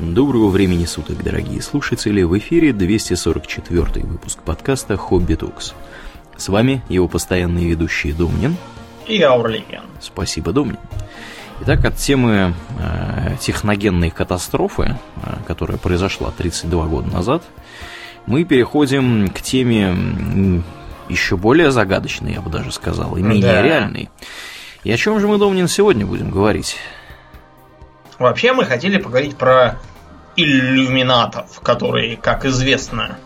Доброго времени суток, дорогие слушатели! В эфире 244 выпуск подкаста «Хобби Токс». С вами его постоянные ведущие Домнин и Аурлиген. Спасибо, Домнин. Итак, от темы э, техногенной катастрофы, э, которая произошла 32 года назад, мы переходим к теме еще более загадочной, я бы даже сказал, и менее да. реальной. И о чем же мы, Домнин, сегодня будем говорить? Вообще мы хотели поговорить про иллюминатов, которые, как известно,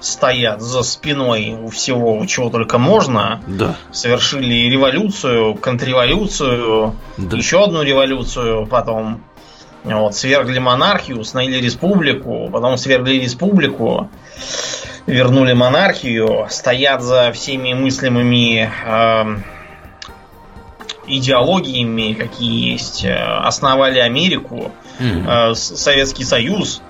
стоят за спиной у всего, чего только можно. Да. Совершили революцию, контрреволюцию, да. еще одну революцию, потом вот, свергли монархию, установили республику, потом свергли республику, вернули монархию, стоят за всеми мыслимыми э, идеологиями, какие есть, э, основали Америку, mm-hmm. Советский Союз.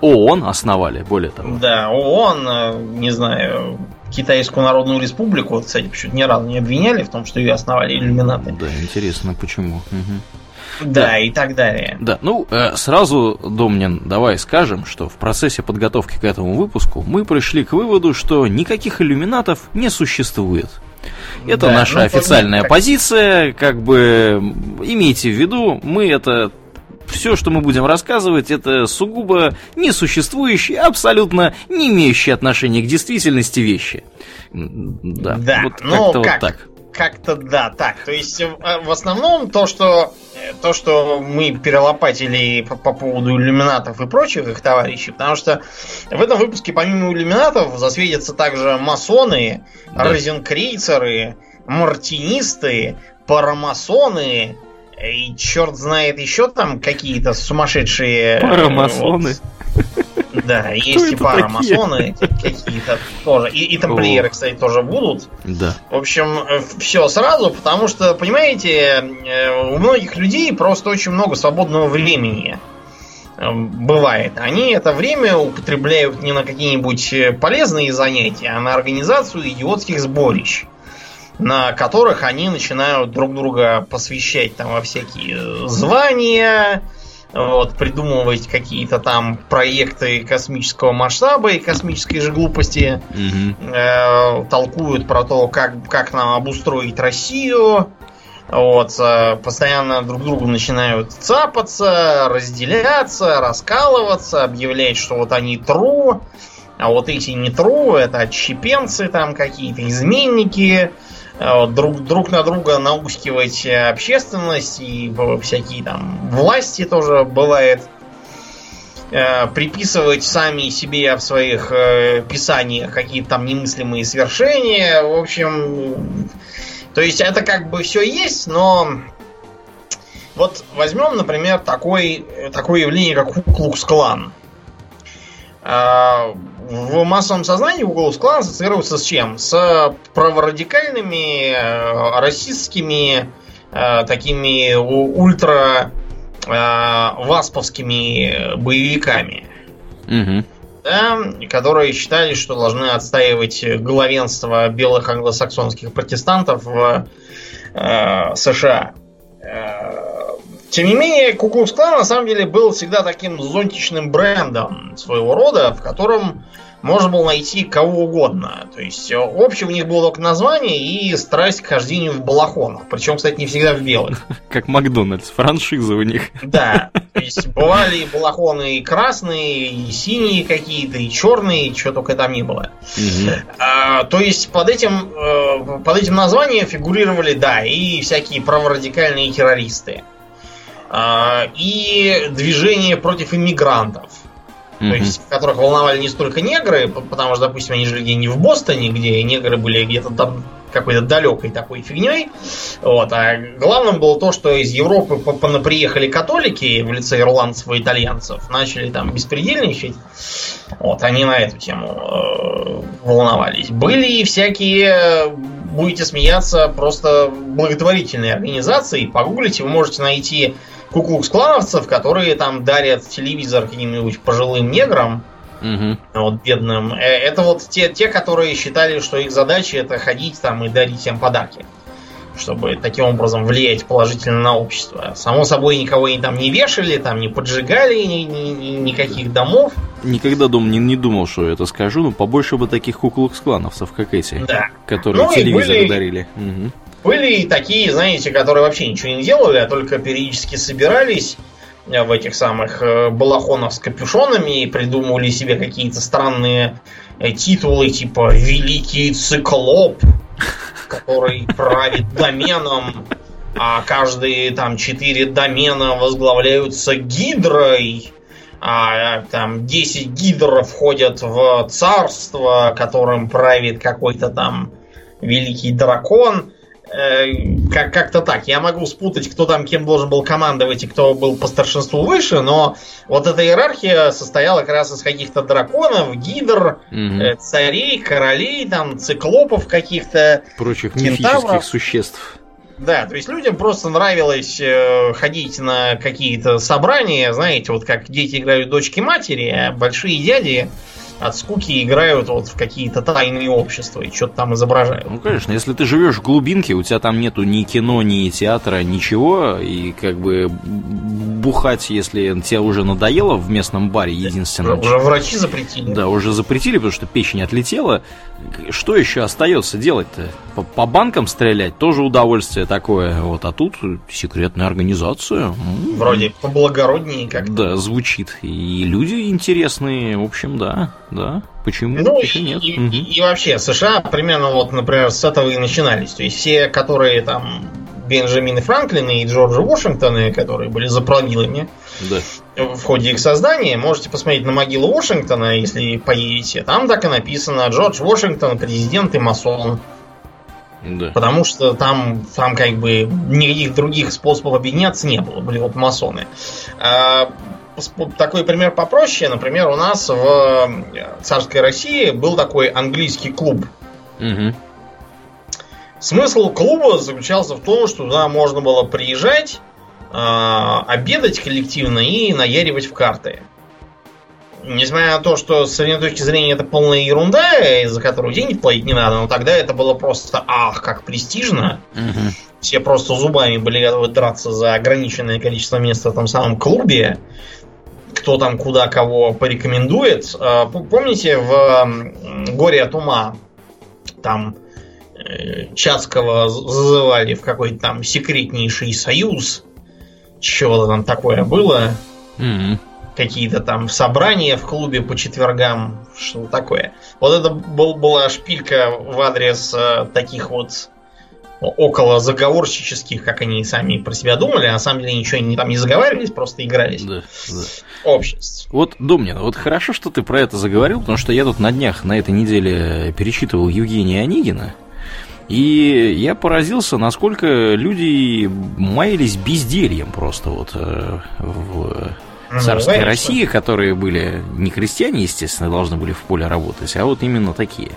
ООН основали, более того. Да, ООН, э, не знаю, Китайскую Народную Республику, кстати, почему-то ни разу не обвиняли в том, что ее основали иллюминаты. Да, интересно, почему. Угу. Да, да, и так далее. Да, ну, сразу, Домнин, давай скажем, что в процессе подготовки к этому выпуску мы пришли к выводу, что никаких иллюминатов не существует. Это да, наша ну, официальная позиция, как бы имейте в виду, мы это все, что мы будем рассказывать, это сугубо несуществующие, абсолютно не имеющие отношения к действительности вещи. Да, да вот ну, как-то как? вот так. Как-то да, так. То есть э, в основном то, что э, то, что мы перелопатили по, по поводу иллюминатов и прочих их товарищей, потому что в этом выпуске помимо иллюминатов засветятся также масоны, да. розенкрейцеры, мартинисты, парамасоны, и черт знает еще там какие-то сумасшедшие... Э, Парамасоны. Вот. Да, есть и парамасоны какие-то тоже. И, и тамплиеры, кстати, тоже будут. Да. В общем, э, все сразу, потому что, понимаете, э, у многих людей просто очень много свободного времени бывает. Они это время употребляют не на какие-нибудь полезные занятия, а на организацию идиотских сборищ на которых они начинают друг друга посвящать там во всякие звания, вот, придумывать какие-то там проекты космического масштаба и космической же глупости, угу. э, толкуют про то, как, как нам обустроить Россию, вот, э, постоянно друг другу начинают цапаться, разделяться, раскалываться, объявлять, что вот они тру, а вот эти не тру, это отщепенцы там какие-то, изменники, Э, друг, друг на друга наускивать общественность и всякие там власти тоже бывает э, приписывать сами себе в своих э, писаниях какие-то там немыслимые свершения. В общем, то есть это как бы все есть, но вот возьмем, например, такой, такое явление, как Куклукс-клан в массовом сознании угол клан ассоциируется с чем? С праворадикальными, э, расистскими, э, такими ультра э, васповскими боевиками. Угу. Да, которые считали, что должны отстаивать главенство белых англосаксонских протестантов в э, США. Тем не менее, Куклукс Клан на самом деле был всегда таким зонтичным брендом своего рода, в котором можно было найти кого угодно. То есть общее у них было только название и страсть к хождению в балахонах. Причем, кстати, не всегда в белых. Как Макдональдс, франшиза у них. Да. То есть бывали и балахоны и красные, и синие какие-то, и черные, чего только там не было. А, то есть под этим, э, под этим названием фигурировали, да, и всякие праворадикальные террористы. А, и движение против иммигрантов. Mm-hmm. То есть, которых волновали не столько негры, потому что, допустим, они жили не в Бостоне, где негры были где-то там какой-то далекой такой фигней. Вот. А главным было то, что из Европы приехали католики в лице ирландцев и итальянцев, начали там беспредельничать. Вот, они на эту тему э, волновались. Были и всякие, будете смеяться, просто благотворительные организации. Погуглите, вы можете найти куклукс-клановцев, которые там дарят телевизор каким-нибудь пожилым неграм, угу. вот бедным. Э, это вот те, те, которые считали, что их задача это ходить там и дарить всем подарки. чтобы таким образом влиять положительно на общество. Само собой, никого они там не вешали, там не поджигали ни, ни, ни, никаких домов. Никогда дом не, не думал, что это скажу, но побольше бы таких куклок клановцев, как эти, Да. которые Ну телевизор были- дарили. Мгм. Были и такие, знаете, которые вообще ничего не делали, а только периодически собирались э, в этих самых э, балахонах с капюшонами и придумывали себе какие-то странные э, титулы, типа «Великий циклоп», который правит доменом, а каждые там четыре домена возглавляются гидрой, а там 10 гидр входят в царство, которым правит какой-то там великий дракон. Э, Как- как-то так. Я могу спутать, кто там кем должен был командовать и кто был по старшинству выше, но вот эта иерархия состояла как раз из каких-то драконов, гидр, э, царей, королей, там, циклопов каких-то. Прочих кентавров. мифических существ. Да, то есть людям просто нравилось э, ходить на какие-то собрания, знаете, вот как дети играют дочки матери, а большие дяди от скуки играют вот в какие-то тайные общества и что-то там изображают. Ну, конечно, если ты живешь в глубинке, у тебя там нету ни кино, ни театра, ничего, и как бы бухать, если тебе уже надоело в местном баре единственном. Уже врачи запретили. Да, уже запретили, потому что печень отлетела. Что еще остается делать-то? По, по банкам стрелять тоже удовольствие такое. Вот, а тут секретная организация. Вроде поблагороднее как Да, звучит. И люди интересные. В общем, да, да. Почему? Ну и, нет? и- Мгм. и вообще, США примерно вот, например, с этого и начинались. То есть все, которые там Бенджамины Франклины и Джорджи Вашингтоны, которые были заправилами Да. в ходе их создания, можете посмотреть на могилу Вашингтона, если поедете. Там так и написано Джордж Вашингтон, президент и масон. Да. Потому что там, там как бы никаких других способов объединяться не было. Были вот масоны. А, Такой пример попроще. Например, у нас в э, царской России был такой английский клуб. Мгм. Смысл клуба заключался в том, что туда можно было приезжать, а, обедать коллективно и наяривать в карты. Несмотря на то, что с современной точки зрения это полная ерунда, из-за которой денег платить не надо, но тогда это было просто ах, как престижно. Мгм. Все просто зубами были готовы драться за ограниченное количество мест в этом самом клубе. Кто там куда кого порекомендует. А, Помните, в «Горе от ума» там э, Чацкого зазывали в какой-то там секретнейший союз. Чего-то там такое было. Мгм. Какие-то там собрания в клубе по четвергам. Что такое. Вот это был, была шпилька в адрес э, таких вот около заговорщических, как они сами про себя думали, а на самом деле ничего они там не заговаривались, просто игрались. Да, да. Обществ. Вот, Домнин, вот хорошо, что ты про это заговорил, потому что я тут на днях, на этой неделе перечитывал Евгения Онегина, и я поразился, насколько люди маялись бездельем просто вот э, в Ну, царской конечно. России, которые были не крестьяне, естественно, должны были в поле работать, а вот именно такие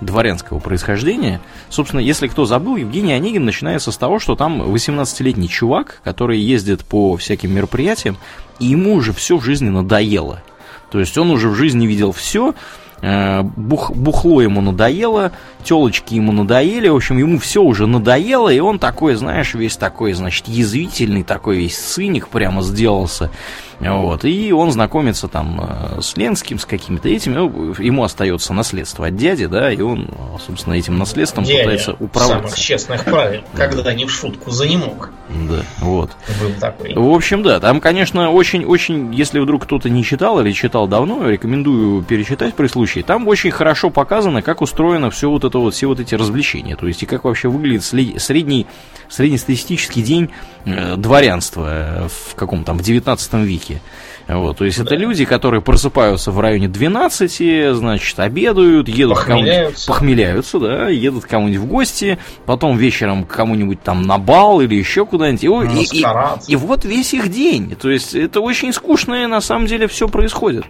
дворянского происхождения. Собственно, если кто забыл, Евгений Онегин начинается с того, что там 18-летний чувак, который ездит по всяким мероприятиям, и ему уже все в жизни надоело. То есть он уже в жизни видел все, бух, бухло ему надоело, телочки ему надоели, в общем, ему все уже надоело, и он такой, знаешь, весь такой, значит, язвительный, такой весь циник прямо сделался. Вот, и он знакомится там э, с Ленским, с какими-то этими, ну, ему остается наследство от дяди, да, и он, собственно, этим наследством Дядя пытается управляться. самых честных правил, когда не в шутку за не мог. Да, вот. Был такой. В общем, да, там, конечно, очень-очень, если вдруг кто-то не читал или читал давно, рекомендую перечитать при случае. Там очень хорошо показано, как устроено все вот это вот, все вот эти развлечения. То есть, и как вообще выглядит средний, среднестатистический день э, дворянства э, в каком там, в 19 веке. Вот, то есть, это люди, которые просыпаются в районе 12, значит, обедают, едут кому-нибудь, Похмеляются. похмеляются, да, едут кому-нибудь в гости, потом вечером к кому-нибудь там на бал или еще куда-нибудь. И, и- и- и вот весь их день. То есть это очень скучно, и на самом деле все происходит.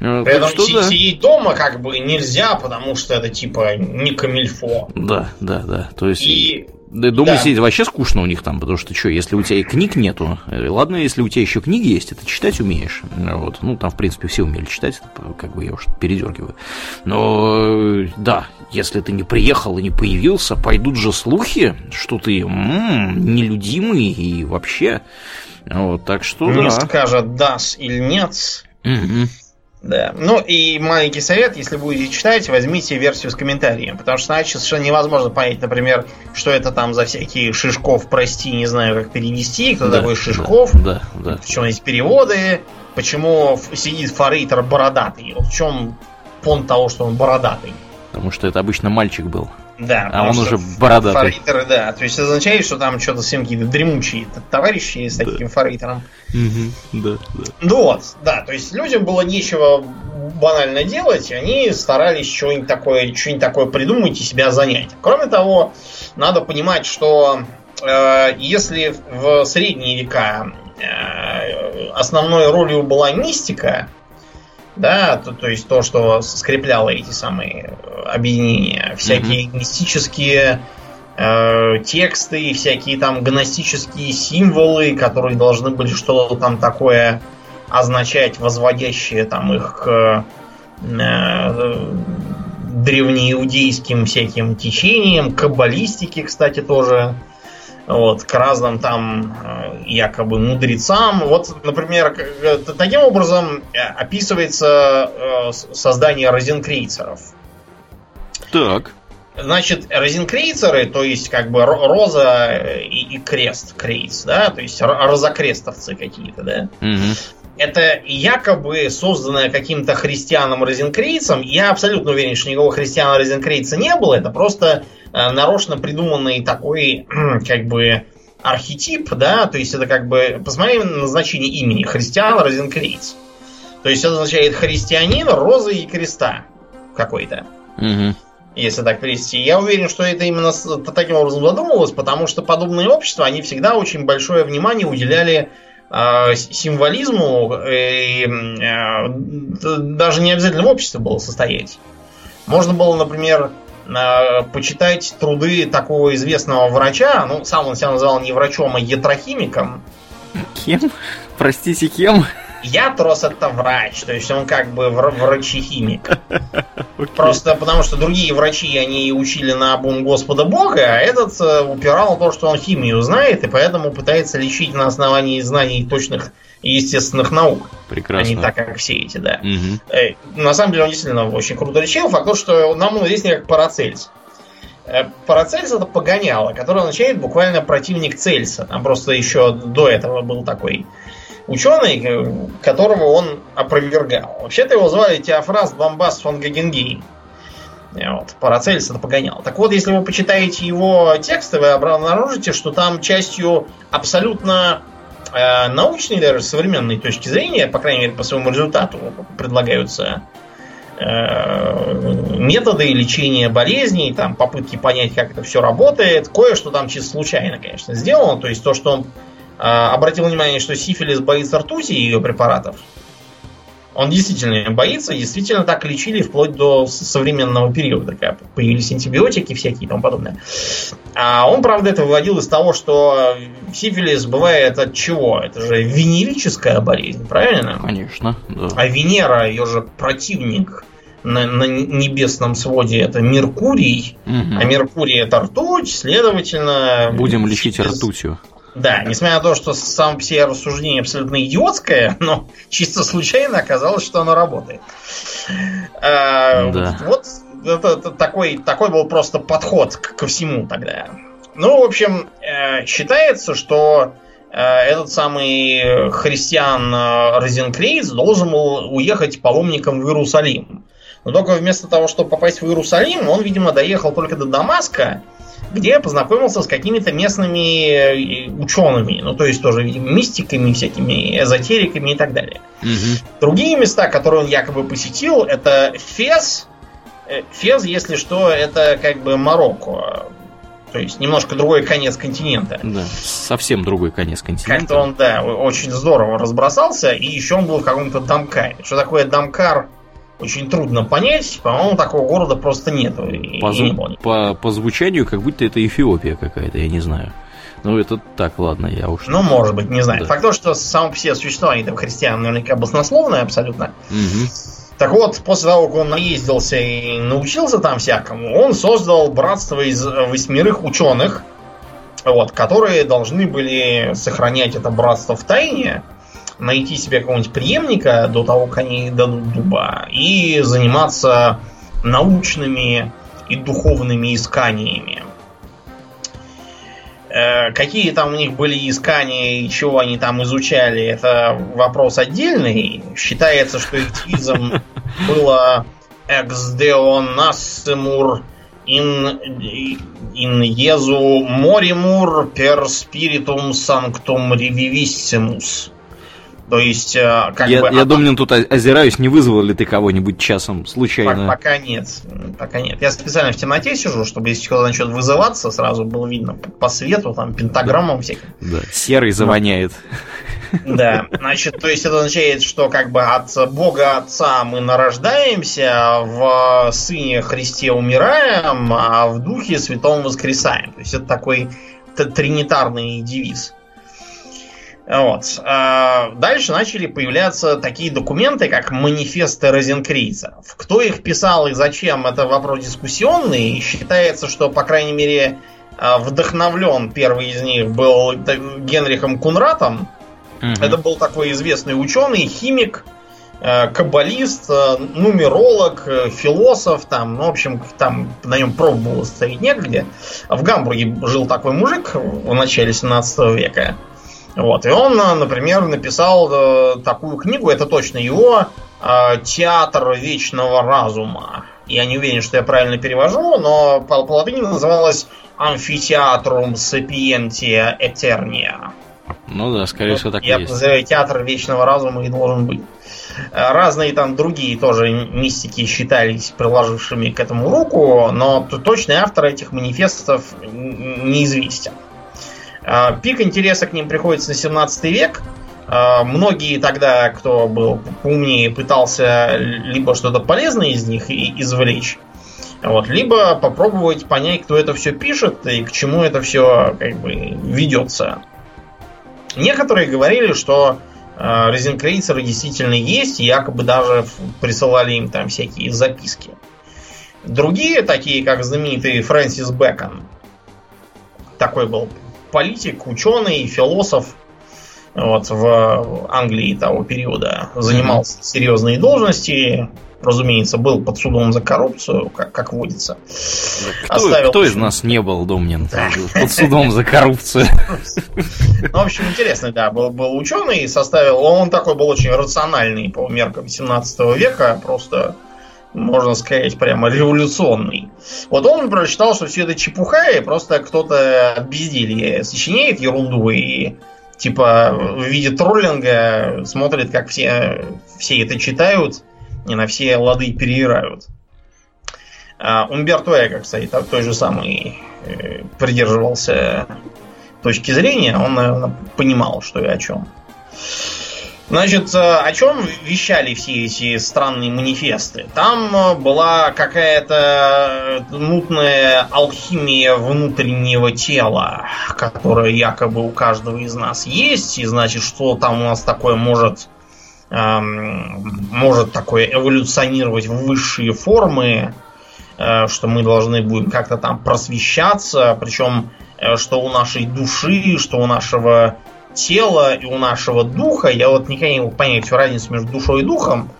Э, При этом что да. сидеть дома как бы нельзя, потому что это типа не камильфо. Да, да, да. То есть. И Да, дома да. сидеть вообще скучно у них там, потому что что, если у тебя и книг нету, э, ладно, если у тебя еще книги есть, это читать умеешь. Вот. Ну, там, в принципе, все умели читать, как бы я уж передергиваю. Но да, если ты не приехал и не появился, пойдут же слухи, что ты м-м, нелюдимый и вообще. Вот, так что не да. скажет das или нет. Угу. Да. Ну и маленький совет, если будете читать, возьмите версию с комментарием, потому что иначе совершенно невозможно понять, например, что это там за всякие Шишков, прости, не знаю, как перевести, кто да, такой Шишков, да, да, да. почему есть переводы, почему сидит форейтер бородатый, вот в чем понт того, что он бородатый. Потому что это обычно мальчик был. Да. А он уже бородатый. Форейтеры, да. То есть это означает, что там что-то всем какие-то дремучие товарищи с таким да. форейтером. Угу, да, да. Ну вот, да. То есть людям было нечего банально делать, они старались что-нибудь такое, что-нибудь такое придумать и себя занять. Кроме того, надо понимать, что э, если в средние века э, основной ролью была мистика, да, то, то есть то, что скрепляло эти самые э, объединения, всякие mm-hmm. мистические э, тексты, всякие там гностические символы, которые должны были что-то там такое означать, возводящее там их к э, древнеиудейским всяким течениям, каббалистике, кстати, тоже вот, к разным там э, якобы мудрецам. Вот, например, э, таким образом э, описывается создание розенкрейцеров. Так. Значит, розенкрейцеры, то есть как бы роза и, и крест, крейц, да, то есть розокрестовцы какие-то, да. Угу это якобы созданное каким-то христианом Розенкрейцем. Я абсолютно уверен, что никакого христиана Розенкрейца не было. Это просто э, нарочно придуманный такой, как бы, архетип, да, то есть это как бы, посмотри на назначение имени, христиан Розенкрейц. То есть это означает христианин, розы и креста какой-то. Угу. Если так перевести. Я уверен, что это именно таким образом задумывалось, потому что подобные общества, они всегда очень большое внимание уделяли а, символизму и э, даже не обязательно в обществе было состоять. Можно было, например, почитать труды такого известного врача, ну, сам он себя называл не врачом, а ятрохимиком. Кем? Простите, кем? Ятрос это врач, то есть он как бы врачехимик. Okay. Просто потому что другие врачи, они учили на обум Господа Бога, а этот э, упирал на то, что он химию знает, и поэтому пытается лечить на основании знаний точных и естественных наук. Прекрасно. А не так, как все эти, да. Угу. На самом деле он действительно очень круто лечил. Факт то, что нам он известен как Парацельс. Э, Парацельс это погоняло, который означает буквально противник Цельса. Там просто еще до этого был такой ученый, э, которого он опровергал. Вообще-то его звали Теофраст Бомбас фон Гагенгейм. Э, вот, Парацельс это погонял. Так вот, если вы почитаете его тексты, вы обнаружите, что там частью абсолютно э, научной, даже современной точки зрения, по крайней мере, по своему результату предлагаются э, методы лечения болезней, там попытки понять, как это все работает. Кое-что там чисто случайно, конечно, сделано. То есть то, что он а, обратил внимание, что сифилис боится ртути и ее препаратов. Он действительно боится, действительно так лечили вплоть до современного периода, когда появились антибиотики всякие и тому подобное. А он, правда, это выводил из того, что сифилис бывает от чего? Это же венерическая болезнь, правильно? Конечно, да. А Венера, ее же противник на, на небесном своде, это Меркурий, угу. а Меркурий это ртуть, следовательно... Будем лечить ртутью. Да, несмотря на то, что сам все рассуждение абсолютно идиотское, но чисто случайно оказалось, что оно работает. А, да. Вот это, это такой, такой был просто подход к, ко всему тогда. Ну, в общем, э, считается, что э, этот самый христиан э, Розенкрейц должен был уехать паломником в Иерусалим. Но только вместо того, чтобы попасть в Иерусалим, он, видимо, доехал только до Дамаска где познакомился с какими-то местными э, учеными, ну то есть тоже, видимо, мистиками, всякими эзотериками и так далее. Угу. Другие места, которые он якобы посетил, это Фес. Э, Фес, если что, это как бы Марокко. То есть немножко другой конец континента. Да, совсем другой конец континента. Как-то он, да, очень здорово разбросался, и еще он был в каком-то Дамкаре. Что такое Дамкар, очень трудно понять. По-моему, такого города просто нет. По, зву- по, по звучанию, как будто это Эфиопия какая-то, я не знаю. Ну, это так, ладно, я уж... Ну, может быть, не знаю. Да. Факт то, что само по себе существование этого христиан наверняка баснословное абсолютно. Угу. Так вот, после того, как он наездился и научился там всякому, он создал братство из восьмерых ученых, вот, которые должны были сохранять это братство в тайне, найти себе какого-нибудь преемника до того, как они дадут дуба, и заниматься научными и духовными исканиями. Э, какие там у них были искания и чего они там изучали, это вопрос отдельный. Считается, что их девизом было «Ex deon nascimur in, in Jesu morimur per spiritum sanctum revivissimus». То есть, э, как я, бы... Я, думаю, тут озираюсь, не вызвал ли ты кого-нибудь часом случайно? Пока, нет. Пока нет. Я специально в темноте сижу, чтобы если кто-то начнет вызываться, сразу было видно по свету, там, пентаграммам всяким. Да, серый завоняет. Да, значит, то есть это означает, что как бы от Бога Отца мы нарождаемся, в Сыне Христе умираем, а в Духе Святом воскресаем. То есть это такой тринитарный девиз. Вот. А дальше начали появляться такие документы, как манифесты розенкрийцеров. Кто их писал и зачем, это вопрос дискуссионный. Считается, что, по крайней мере, а, вдохновлен первый из них был Генрихом Кунратом. Угу. Это был такой известный ученый, химик, а, каббалист, нумеролог, философ, там, ну, в общем, там на нем проб было ставить негде. В Гамбурге жил такой мужик в начале 17 века. Вот. И он, например, написал э, такую книгу, это точно его, э, «Театр вечного разума». Я не уверен, что я правильно перевожу, но по, по латыни называлось «Амфитеатрум сапиентия этерния». Ну да, скорее всего, так есть. называю театр вечного разума и должен быть. Э, разные там другие тоже мистики считались приложившими к этому руку, но точный автор этих манифестов неизвестен. А, пик интереса к ним приходится на 17 век. А, многие тогда, кто был умнее, пытался либо что-то полезное из них извлечь, вот, либо попробовать понять, кто это все пишет и к чему это все как бы ведется. Некоторые говорили, что э, резинкрейцеры действительно есть, якобы даже присылали им там всякие записки. Другие, такие как знаменитый Фрэнсис Бэкон, такой был политик, ученый, философ вот, в Англии того периода. Занимался серьезные должности. Разумеется, был под судом за коррупцию, как, как водится. Кто, Оставил... кто из нас не был, Домнин, под судом за коррупцию? Ну, в общем, интересный, да, был, был ученый, составил... Он такой был очень рациональный по меркам 17 века, просто можно сказать, прямо революционный. Вот он прочитал, что все это чепуха, и просто кто-то от безделья сочиняет ерунду и типа в виде троллинга смотрит, как все, все это читают и на все лады переирают. А Умберто Эко, кстати, той же самый э, придерживался точки зрения, он, наверное, понимал, что и о чем. Значит, э, о чем вещали все эти странные манифесты? Там э, была какая-то мутная алхимия внутреннего тела, которая якобы у каждого из нас есть, и значит, что там у нас такое может эм, может такое эволюционировать в высшие формы, э, что мы должны будем как-то там просвещаться, причем э, что у нашей души, что у нашего тела и у нашего духа. Я вот никогда не мог понять всю разницу между душой и духом.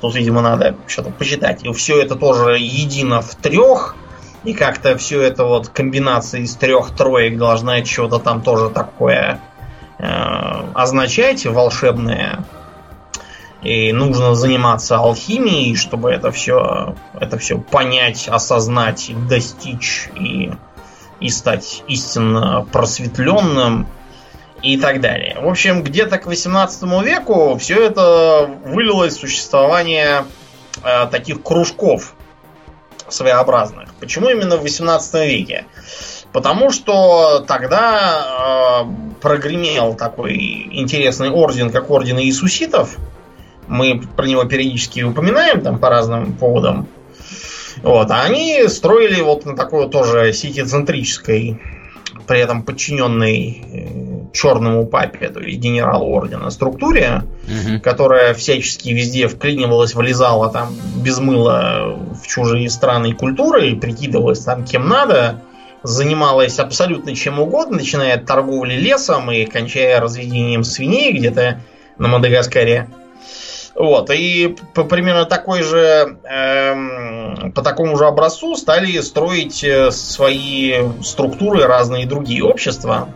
Тут, видимо, надо что-то почитать. И все это тоже едино в трех. И как-то все это вот комбинация из трех троек должна чего-то там тоже такое э, означать, волшебное. И нужно заниматься алхимией, чтобы это все, это все понять, осознать, достичь и, и стать истинно просветленным и так далее. В общем, где-то к 18 веку все это вылилось в существование э, таких кружков своеобразных. Почему именно в 18 веке? Потому что тогда э, прогремел такой интересный орден, как орден Иисуситов, Мы про него периодически упоминаем там по разным поводам. Вот, а они строили вот на такой тоже сетицентрической, при этом подчиненной э, черному папе, то есть генералу ордена структуре, угу. которая всячески везде вклинивалась, вылезала там без мыла в чужие страны и культуры, и прикидывалась там кем надо, занималась абсолютно чем угодно, начиная от торговли лесом и кончая разведением свиней где-то на Мадагаскаре. Вот, и по примерно такой же, эм, по такому же образцу стали строить э, свои структуры разные другие общества.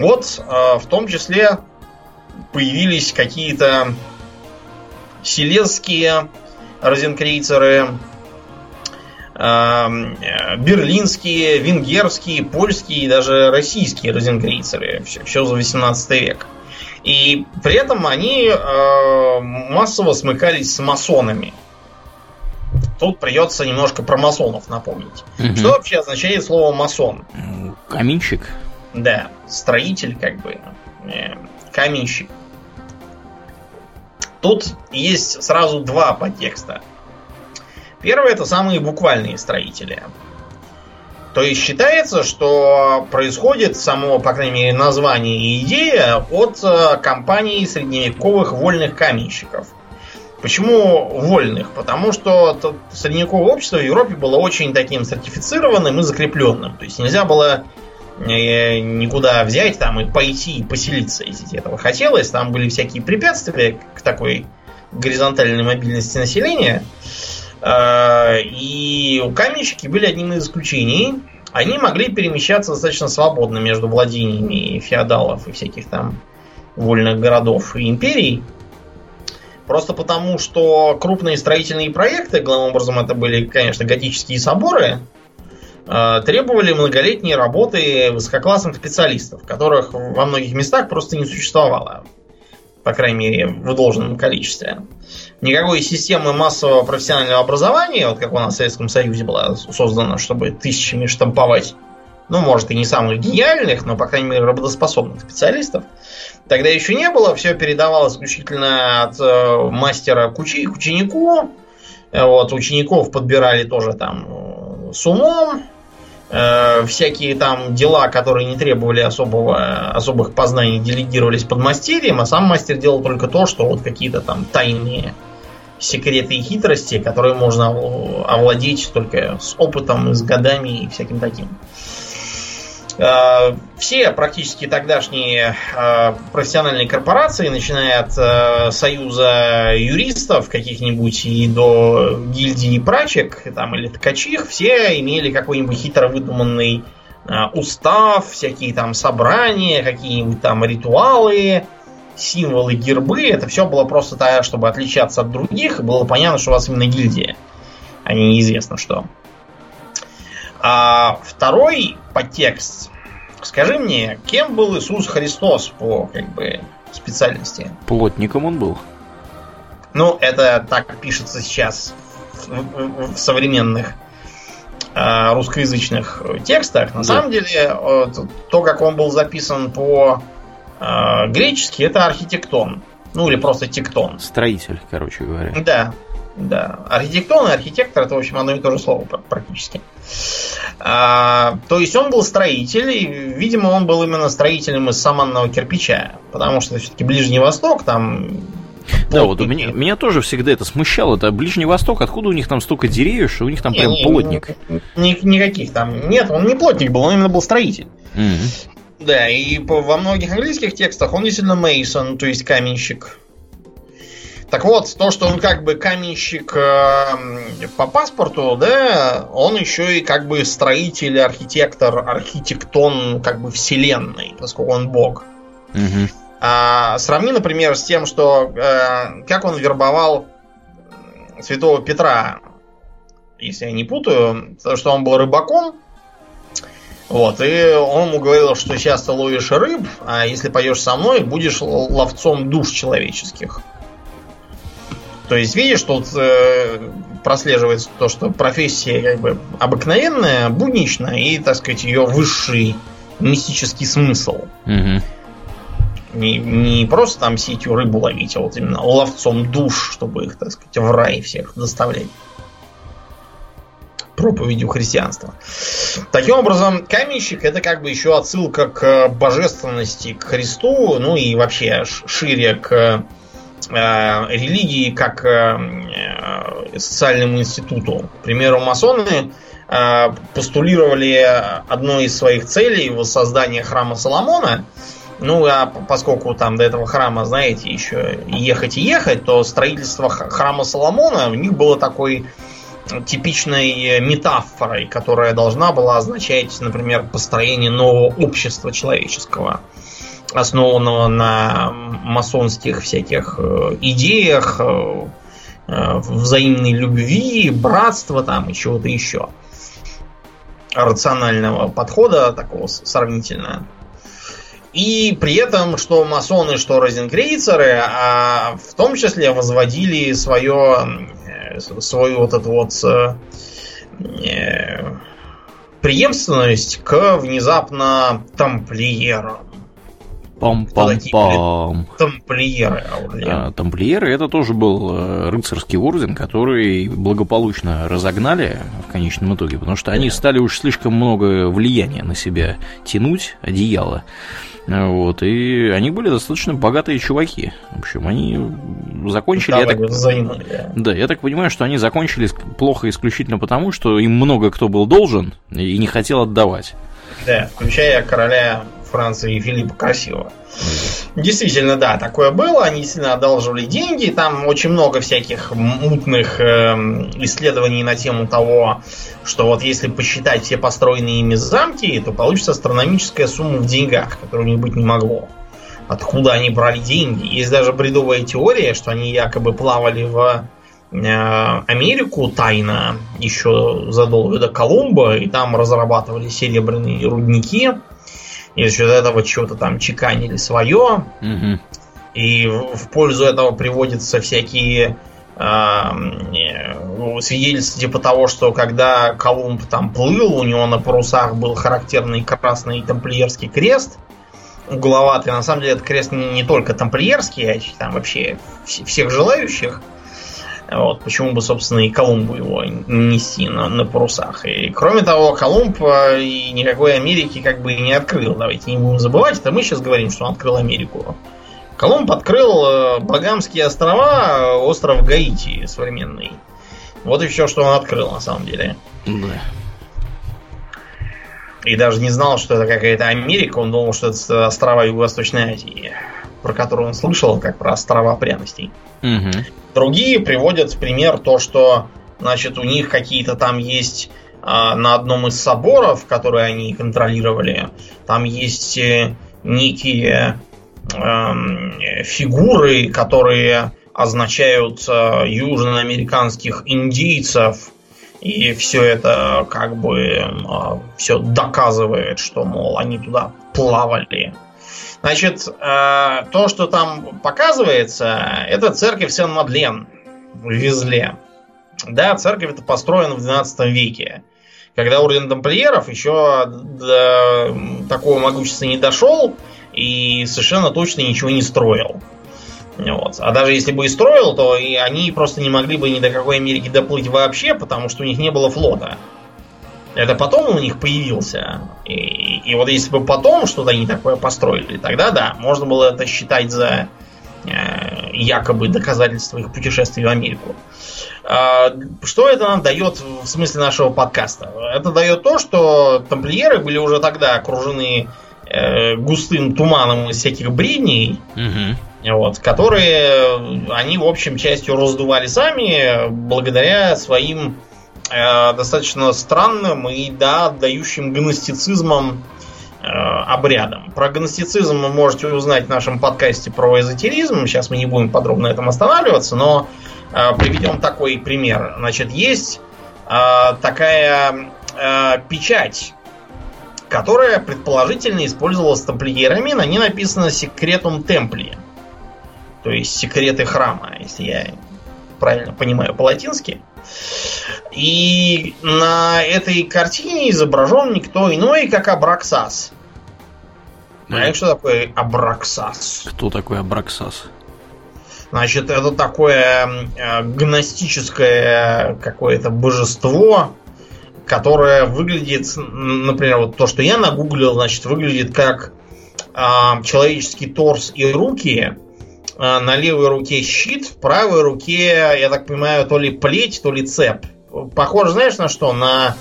Вот, э, в том числе появились какие-то селезские розенкрейцеры, э, берлинские, венгерские, польские и даже российские розенкрейцеры. Все, все за 18 век. И при этом они э, массово смыкались с масонами. Тут придется немножко про масонов напомнить. Угу. Что вообще означает слово масон? Каменщик. Да, строитель, как бы. Э, каменщик. Тут есть сразу два подтекста. Первый это самые буквальные строители. То есть считается, что происходит само, по крайней мере, название и идея от э, компании средневековых вольных каменщиков. Почему вольных? Потому что средневековое общество в Европе было очень таким сертифицированным и закрепленным. То есть нельзя было никуда взять там и пойти и поселиться, если этого хотелось. Там были всякие препятствия к такой горизонтальной мобильности населения. Э, и каменщики были одним из исключений. Они могли перемещаться достаточно свободно между владениями феодалов и всяких там вольных городов и империй. Просто потому, что крупные строительные проекты, главным образом это были, конечно, готические соборы, требовали многолетней работы высококлассных специалистов, которых во многих местах просто не существовало. По крайней мере, в должном количестве никакой системы массового профессионального образования, вот как у нас в Советском Союзе была создана, чтобы тысячами штамповать, ну, может, и не самых гениальных, но, по крайней мере, работоспособных специалистов, тогда еще не было. Все передавалось исключительно от э, мастера к, учи, к ученику. Вот, учеников подбирали тоже там э, с умом, э, всякие там дела, которые не требовали особого, особых познаний, делегировались под мастерием, а сам мастер делал только то, что вот какие-то там тайные секреты и хитрости, которые можно овладеть только с опытом, с годами и всяким таким. Э, все практически тогдашние э, профессиональные корпорации, начиная от э, союза юристов каких-нибудь и до гильдии прачек там, или ткачих, все имели какой-нибудь хитро выдуманный устав, всякие там собрания, какие-нибудь там ритуалы, символы, гербы, это все было просто так, чтобы отличаться от других, и было понятно, что у вас именно гильдия, а не неизвестно что. А второй подтекст. Скажи мне, кем был Иисус Христос по как бы специальности? Плотником он был. Ну, это так пишется сейчас в, современных э, русскоязычных текстах. На да. самом деле, то, как он был записан по а, греческий это архитектон. Ну или просто тектон. Строитель, короче говоря. Да, да. Архитектон и архитектор это, в общем, одно и то же слово практически. А, то есть он был строитель, и, видимо, он был именно строителем из саманного кирпича. Потому что все-таки Ближний Восток, там да, вот у меня, меня тоже всегда это смущало. Это Ближний Восток, откуда у них там столько деревьев, что у них там не, прям не, плотник? Ни, никаких там. Нет, он не плотник был, он именно был строитель. Mm-hmm. Да, и во многих английских текстах он действительно Мейсон, то есть каменщик. Так вот, то, что он как бы каменщик э, по паспорту, да, он еще и как бы строитель, архитектор, архитектон как бы вселенной, поскольку он бог. Угу. А, сравни, например, с тем, что э, как он вербовал святого Петра, если я не путаю, то, что он был рыбаком, вот, и он ему говорил, что сейчас ты ловишь рыб, а если пойдешь со мной, будешь ловцом душ человеческих. То есть, видишь, тут э, прослеживается то, что профессия как бы обыкновенная, будничная, и, так сказать, ее высший мистический смысл. Угу. Не, не просто там сетью рыбу ловить, а вот именно ловцом душ, чтобы их, так сказать, в рай всех доставлять проповедью христианства. Таким образом, каменщик это как бы еще отсылка к божественности, к Христу, ну и вообще шире к религии как э, социальному институту. К примеру, масоны э, постулировали одной из своих целей воссоздание храма Соломона. Ну, а поскольку там до этого храма, знаете, еще ехать и ехать, то строительство храма Соломона у них было такой типичной метафорой, которая должна была означать, например, построение нового общества человеческого, основанного на масонских всяких э, идеях, э, э, взаимной любви, братства там и чего-то еще. Рационального подхода, такого сравнительно. И при этом, что масоны, что розенкрейцеры, а в том числе возводили свое свою вот эту вот преемственность к внезапно тамплиерам. Пам-пам-пам. Тамплиеры. А, тамплиеры это тоже был э, рыцарский орден, который благополучно разогнали в конечном итоге, потому что они стали уж слишком много влияния на себя тянуть, одеяло. Вот, и они были достаточно богатые чуваки. В общем, они закончили... я так... Да, я так понимаю, что они закончили плохо исключительно потому, что им много кто был должен и не хотел отдавать. Да, включая короля Франции Филиппа Красивого. Действительно, да, такое было. Они сильно одалживали деньги. Там очень много всяких мутных э, исследований на тему того, что вот если посчитать все построенные ими замки, то получится астрономическая сумма в деньгах, которой не быть не могло. Откуда они брали деньги? Есть даже бредовая теория, что они якобы плавали в э, Америку тайно еще задолго до Колумба, и там разрабатывали серебряные рудники и за счет этого что-то там чеканили свое. Угу. И в пользу этого приводятся всякие э, свидетельства типа того, что когда Колумб там плыл, у него на парусах был характерный красный тамплиерский крест угловатый. На самом деле этот крест не, не только тамплиерский, а там вообще всех желающих. Вот, почему бы, собственно, и Колумбу его нести на, на парусах. И кроме того, Колумб э, и никакой Америки как бы и не открыл. Давайте не будем забывать, это мы сейчас говорим, что он открыл Америку. Колумб открыл э, Багамские острова, остров Гаити современный. Вот и все, что он открыл на самом деле. Да. И даже не знал, что это какая-то Америка, он думал, что это острова Юго-Восточной Азии, про которые он слышал, как про острова пряностей. Угу. Другие приводят в пример то, что значит, у них какие-то там есть а, на одном из соборов, которые они контролировали, там есть э, некие э, фигуры, которые означают э, южноамериканских индийцев. И все это как бы э, все доказывает, что, мол, они туда плавали. Значит, э, то, что там показывается, это церковь Сен-Мадлен в Везле. Да, церковь это построена в 12 веке. Когда орден тамплиеров еще до такого могущества не дошел и совершенно точно ничего не строил. Вот. А даже если бы и строил, то и они просто не могли бы ни до какой Америки доплыть вообще, потому что у них не было флота. Это потом у них появился. И, и вот если бы потом что-то они такое построили, тогда да, можно было это считать за э, якобы доказательство их путешествия в Америку. Э, что это нам дает в смысле нашего подкаста? Это дает то, что тамплиеры были уже тогда окружены э, густым туманом из всяких бредней, угу. вот, которые они, в общем, частью раздували сами благодаря своим Э, достаточно странным и, да, отдающим гностицизмом э, обрядом. Про гностицизм вы можете узнать в нашем подкасте про эзотеризм. Сейчас мы не будем подробно на этом останавливаться, но э, приведем такой пример. Значит, есть э, такая э, печать, которая предположительно использовалась тамплиерами. На ней написано «Секретум Темпли», то есть «Секреты храма», если я правильно понимаю по-латински. И на этой картине изображен никто иной, как Абраксас. Знаешь, что такое Абраксас? Кто такой Абраксас? Значит, это такое э, гностическое какое-то божество, которое выглядит, например, вот то, что я нагуглил, значит, выглядит как э, человеческий торс и руки, э, на левой руке щит, в правой руке, я так понимаю, то ли плеть, то ли цеп. Похоже, знаешь, на что? На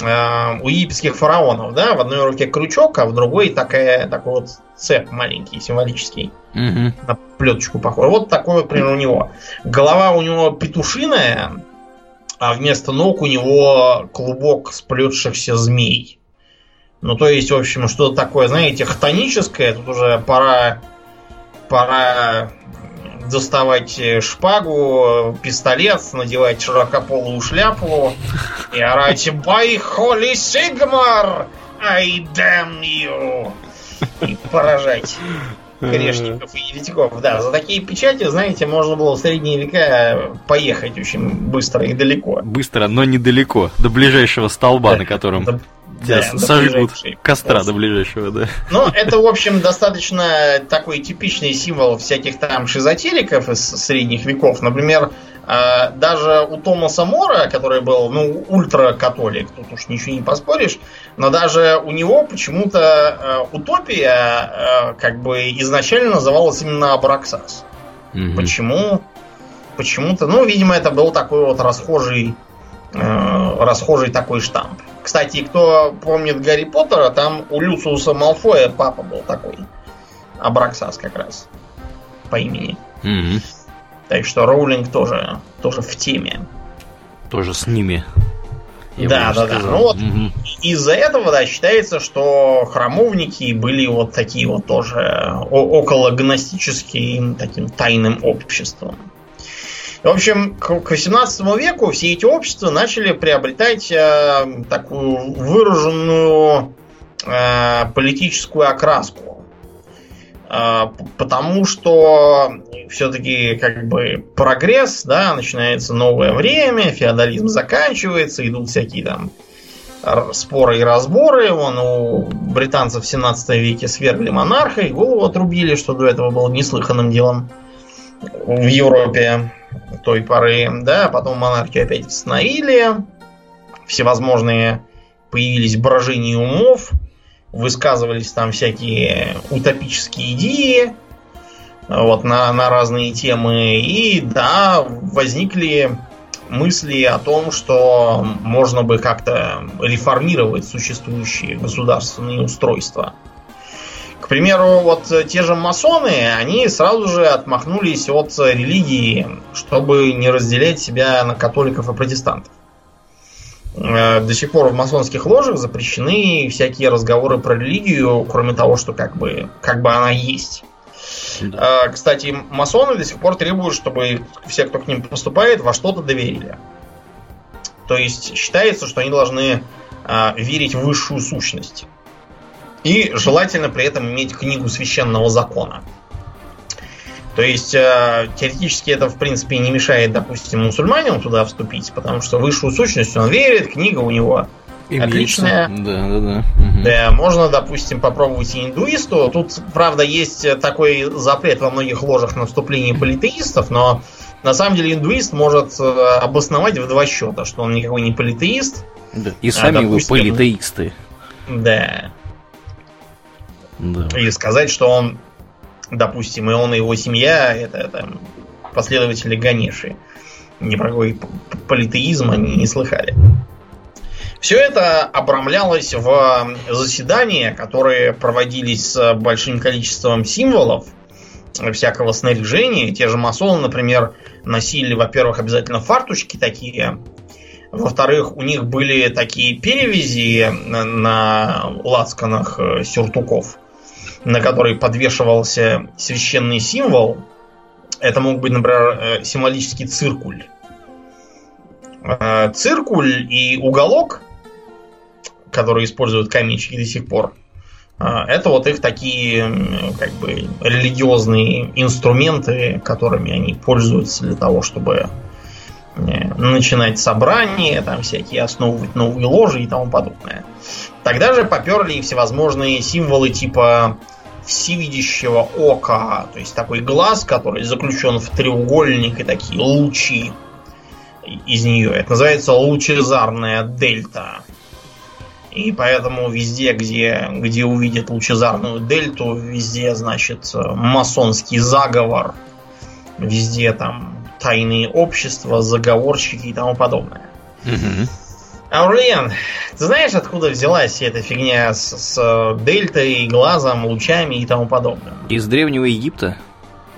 э, у египетских фараонов, да, в одной руке крючок, а в другой такая, такой вот цеп маленький, символический. Угу. На плеточку похож. Вот такой вот, примерно, у него. Голова у него петушиная, а вместо ног у него клубок сплетшихся змей. Ну, то есть, в общем, что-то такое, знаете, хтоническое. Тут уже пора, пора доставать шпагу, пистолет, надевать широкополую шляпу и орать «By Holy Sigmar! I damn you!» и поражать грешников и еретиков. Да, за такие печати, знаете, можно было в средние века поехать очень быстро и далеко. Быстро, но недалеко, до ближайшего столба, Да, на котором до- тебя да, сожгут ближайшей костра до ближайшего, да. Ну, это, в общем, достаточно такой типичный символ всяких там шизотериков из средних веков. Например, э, даже у Томаса Мора, который был, ну, ультракатолик, тут уж ничего не поспоришь, но даже у него почему-то э, утопия э, как бы изначально называлась именно Абраксас. Мгм. Почему? Почему-то, ну, видимо, это был такой вот расхожий, э, расхожий такой штамп. Кстати, кто помнит Гарри Поттера, там у Люциуса Малфоя папа был такой. Абраксас как раз. По имени. Мгм. Так что Роулинг тоже, тоже в теме. Тоже с ними. я Да, да, да. сказал. Ну вот, Мгм. Из-за этого, да, считается, что храмовники были вот такие вот тоже около гностическим таким тайным обществом. В общем, к к 18 веку все эти общества начали приобретать э, такую выраженную э, политическую окраску. Э, потому что все-таки как бы прогресс, да, начинается новое время, феодализм заканчивается, идут всякие там споры и разборы. Вон у британцев в 17 веке свергли монарха и голову отрубили, что до этого было неслыханным делом в Европе той поры. Да, потом монархию опять восстановили. Всевозможные появились брожения умов. Высказывались там всякие утопические идеи вот, на, на разные темы. И да, возникли мысли о том, что можно бы как-то реформировать существующие государственные устройства. К примеру, вот те же масоны, они сразу же отмахнулись от религии, чтобы не разделять себя на католиков и протестантов. Э, До сих пор в масонских ложах запрещены всякие разговоры про религию, кроме того, что как бы, как бы она есть. Да. Кстати, масоны до сих пор требуют, чтобы все, кто к ним поступает, во что-то доверили. То есть считается, что они должны верить в высшую сущность. И желательно при этом иметь книгу священного закона. То есть, э, теоретически это, в принципе, не мешает, допустим, мусульманам туда вступить, потому что высшую сущность он верит, книга у него Имеется. отличная. Да, да, да. Мгм. да, можно, допустим, попробовать и индуисту. Тут, правда, есть такой запрет во многих ложах на вступление политеистов, но на самом деле индуист может э, обосновать в два счета, что он никакой не политеист. Да. И сами вы допустим, политеисты. Да. Да. Или сказать, что он, допустим, и он, и его семья это там, последователи Ганеши. Ни про какой политеизм они не слыхали. Все это обрамлялось в заседания, которые проводились с большим количеством символов, всякого снаряжения. Те же масоны, например, носили, во-первых, обязательно фарточки такие. Во-вторых, у них были такие перевязи на, на лацканах э, сюртуков, на которые подвешивался священный символ. Это мог быть, например, э, символический циркуль. Э, Циркуль и уголок, которые используют каменщики до сих пор, э, это вот их такие как бы религиозные инструменты, которыми они пользуются для того, чтобы начинать собрания, там всякие основывать новые ложи и тому подобное. Тогда же поперли всевозможные символы типа всевидящего ока, то есть такой глаз, который заключен в треугольник и такие лучи из нее. Это называется лучезарная дельта. И поэтому везде, где, где увидят лучезарную дельту, везде, значит, масонский заговор, везде там тайные общества, заговорщики и тому подобное. Угу. Аурлиен, ты знаешь, откуда взялась эта фигня с, с дельтой, глазом, лучами и тому подобное? Из Древнего Египта?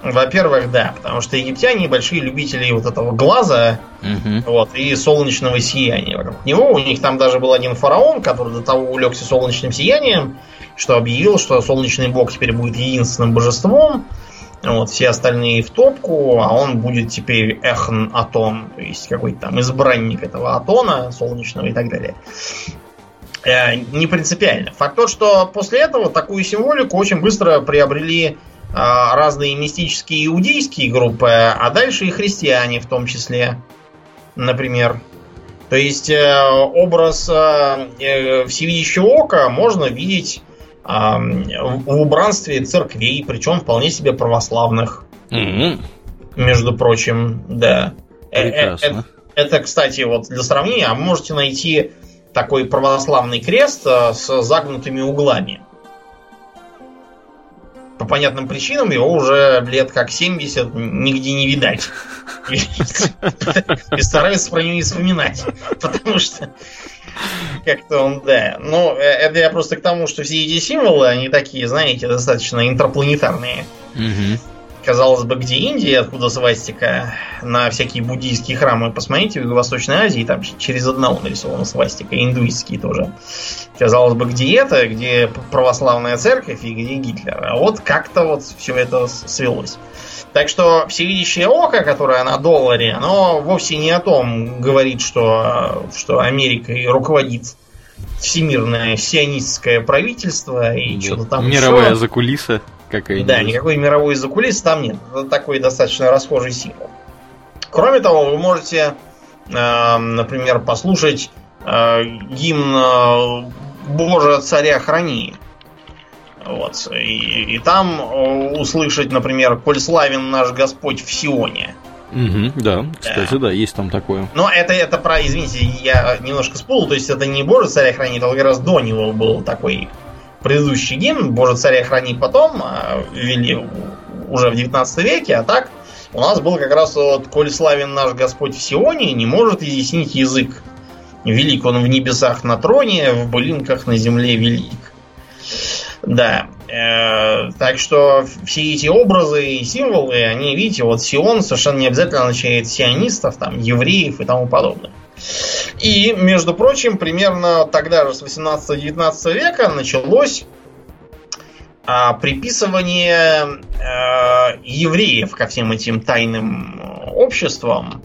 Во-первых, да, потому что египтяне большие любители вот этого глаза угу. вот, и солнечного сияния вокруг него. У них там даже был один фараон, который до того увлекся солнечным сиянием, что объявил, что солнечный бог теперь будет единственным божеством. Вот, все остальные в топку, а он будет теперь Эхн Атон, то есть какой-то там избранник этого Атона солнечного и так далее. Э, не принципиально. Факт тот, что после этого такую символику очень быстро приобрели а, разные мистические иудейские группы, а дальше и христиане в том числе, например. То есть э, образ э, э, всевидящего ока можно видеть в убранстве церквей, причем вполне себе православных. Mm-hmm. Между прочим, да. Прекрасно. Это, кстати, вот для сравнения, а можете найти такой православный крест с загнутыми углами по понятным причинам его уже лет как 70 нигде не видать. И стараюсь про него не вспоминать. Потому что как-то он, да. Ну, э, это я просто к тому, что все эти символы, они такие, знаете, достаточно интерпланетарные. Казалось бы, где Индия, откуда свастика, на всякие буддийские храмы посмотрите в Юго-Восточной Азии, там через одного нарисована свастика, индуистские тоже. Казалось бы, где это, где православная церковь и где Гитлер. А вот как-то вот все это свелось. Так что всевидящее око, которое на долларе, оно вовсе не о том говорит, что, что Америкой руководит всемирное сионистское правительство и Нет, что-то там Мировая еще. закулиса какая-нибудь. Да, никакой мировой закулис там нет. Это такой достаточно расхожий символ. Кроме того, вы можете, э, например, послушать э, гимн э, Боже царя храни. Вот. И, и там э, услышать, например, «Коль славен наш Господь в Сионе». Угу, да, кстати, да. да, есть там такое. Но это, это про, извините, я немножко спул, то есть это не Боже царя храни, это как раз до него был такой предыдущий гимн, Боже царя храни потом, ввели уже в 19 веке, а так у нас был как раз вот «Коль славен наш Господь в Сионе, не может изъяснить язык. Велик он в небесах на троне, в былинках на земле велик». Да, э, так что все эти образы и символы, они, видите, вот Сион совершенно не обязательно означает сионистов, там, евреев и тому подобное. И, между прочим, примерно тогда же, с 18-19 века, началось а, приписывание а, евреев ко всем этим тайным обществам.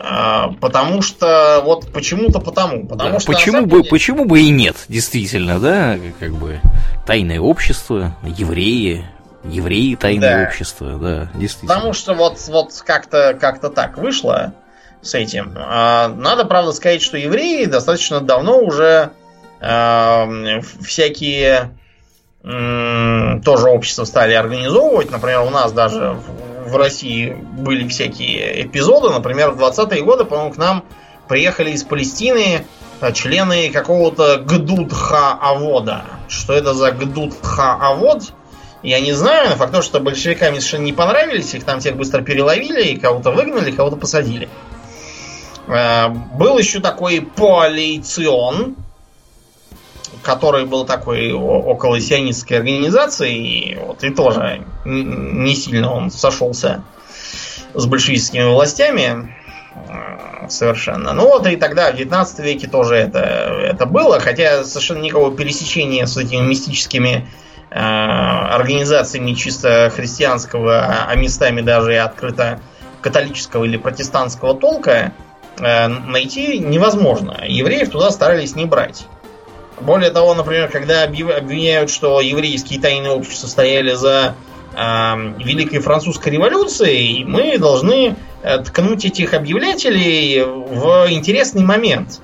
А, потому что, вот почему-то потому. потому да, что, почему, бы, деле... почему бы и нет, действительно, да, как бы тайное общество, евреи, евреи тайное да. общество, да, действительно. Потому что вот, вот как-то как так вышло с этим. А, надо, правда, сказать, что евреи достаточно давно уже э, всякие тоже общества стали организовывать. Например, у нас даже в, России были всякие эпизоды. Например, в 20-е годы, по-моему, к нам приехали из Палестины члены какого-то Гдудха-Авода. Что это за Гдудха-Авод? Я не знаю, но факт то, что большевикам совершенно не понравились, их там всех быстро переловили, и кого-то выгнали, кого-то посадили. Э, был еще такой Полицион, который был такой около сионистской организации, и, вот, и тоже не сильно он сошелся с большевистскими властями совершенно. Ну вот и тогда, в 19 веке тоже это, это было, хотя совершенно никакого пересечения с этими мистическими э, организациями чисто христианского, а местами даже и открыто католического или протестантского толка Э, найти невозможно. Евреев туда старались не брать. Более того, например, когда обвиняют, что еврейские тайные общества стояли за э, Великой Французской революцией, мы должны э, ткнуть этих объявлятелей в интересный момент.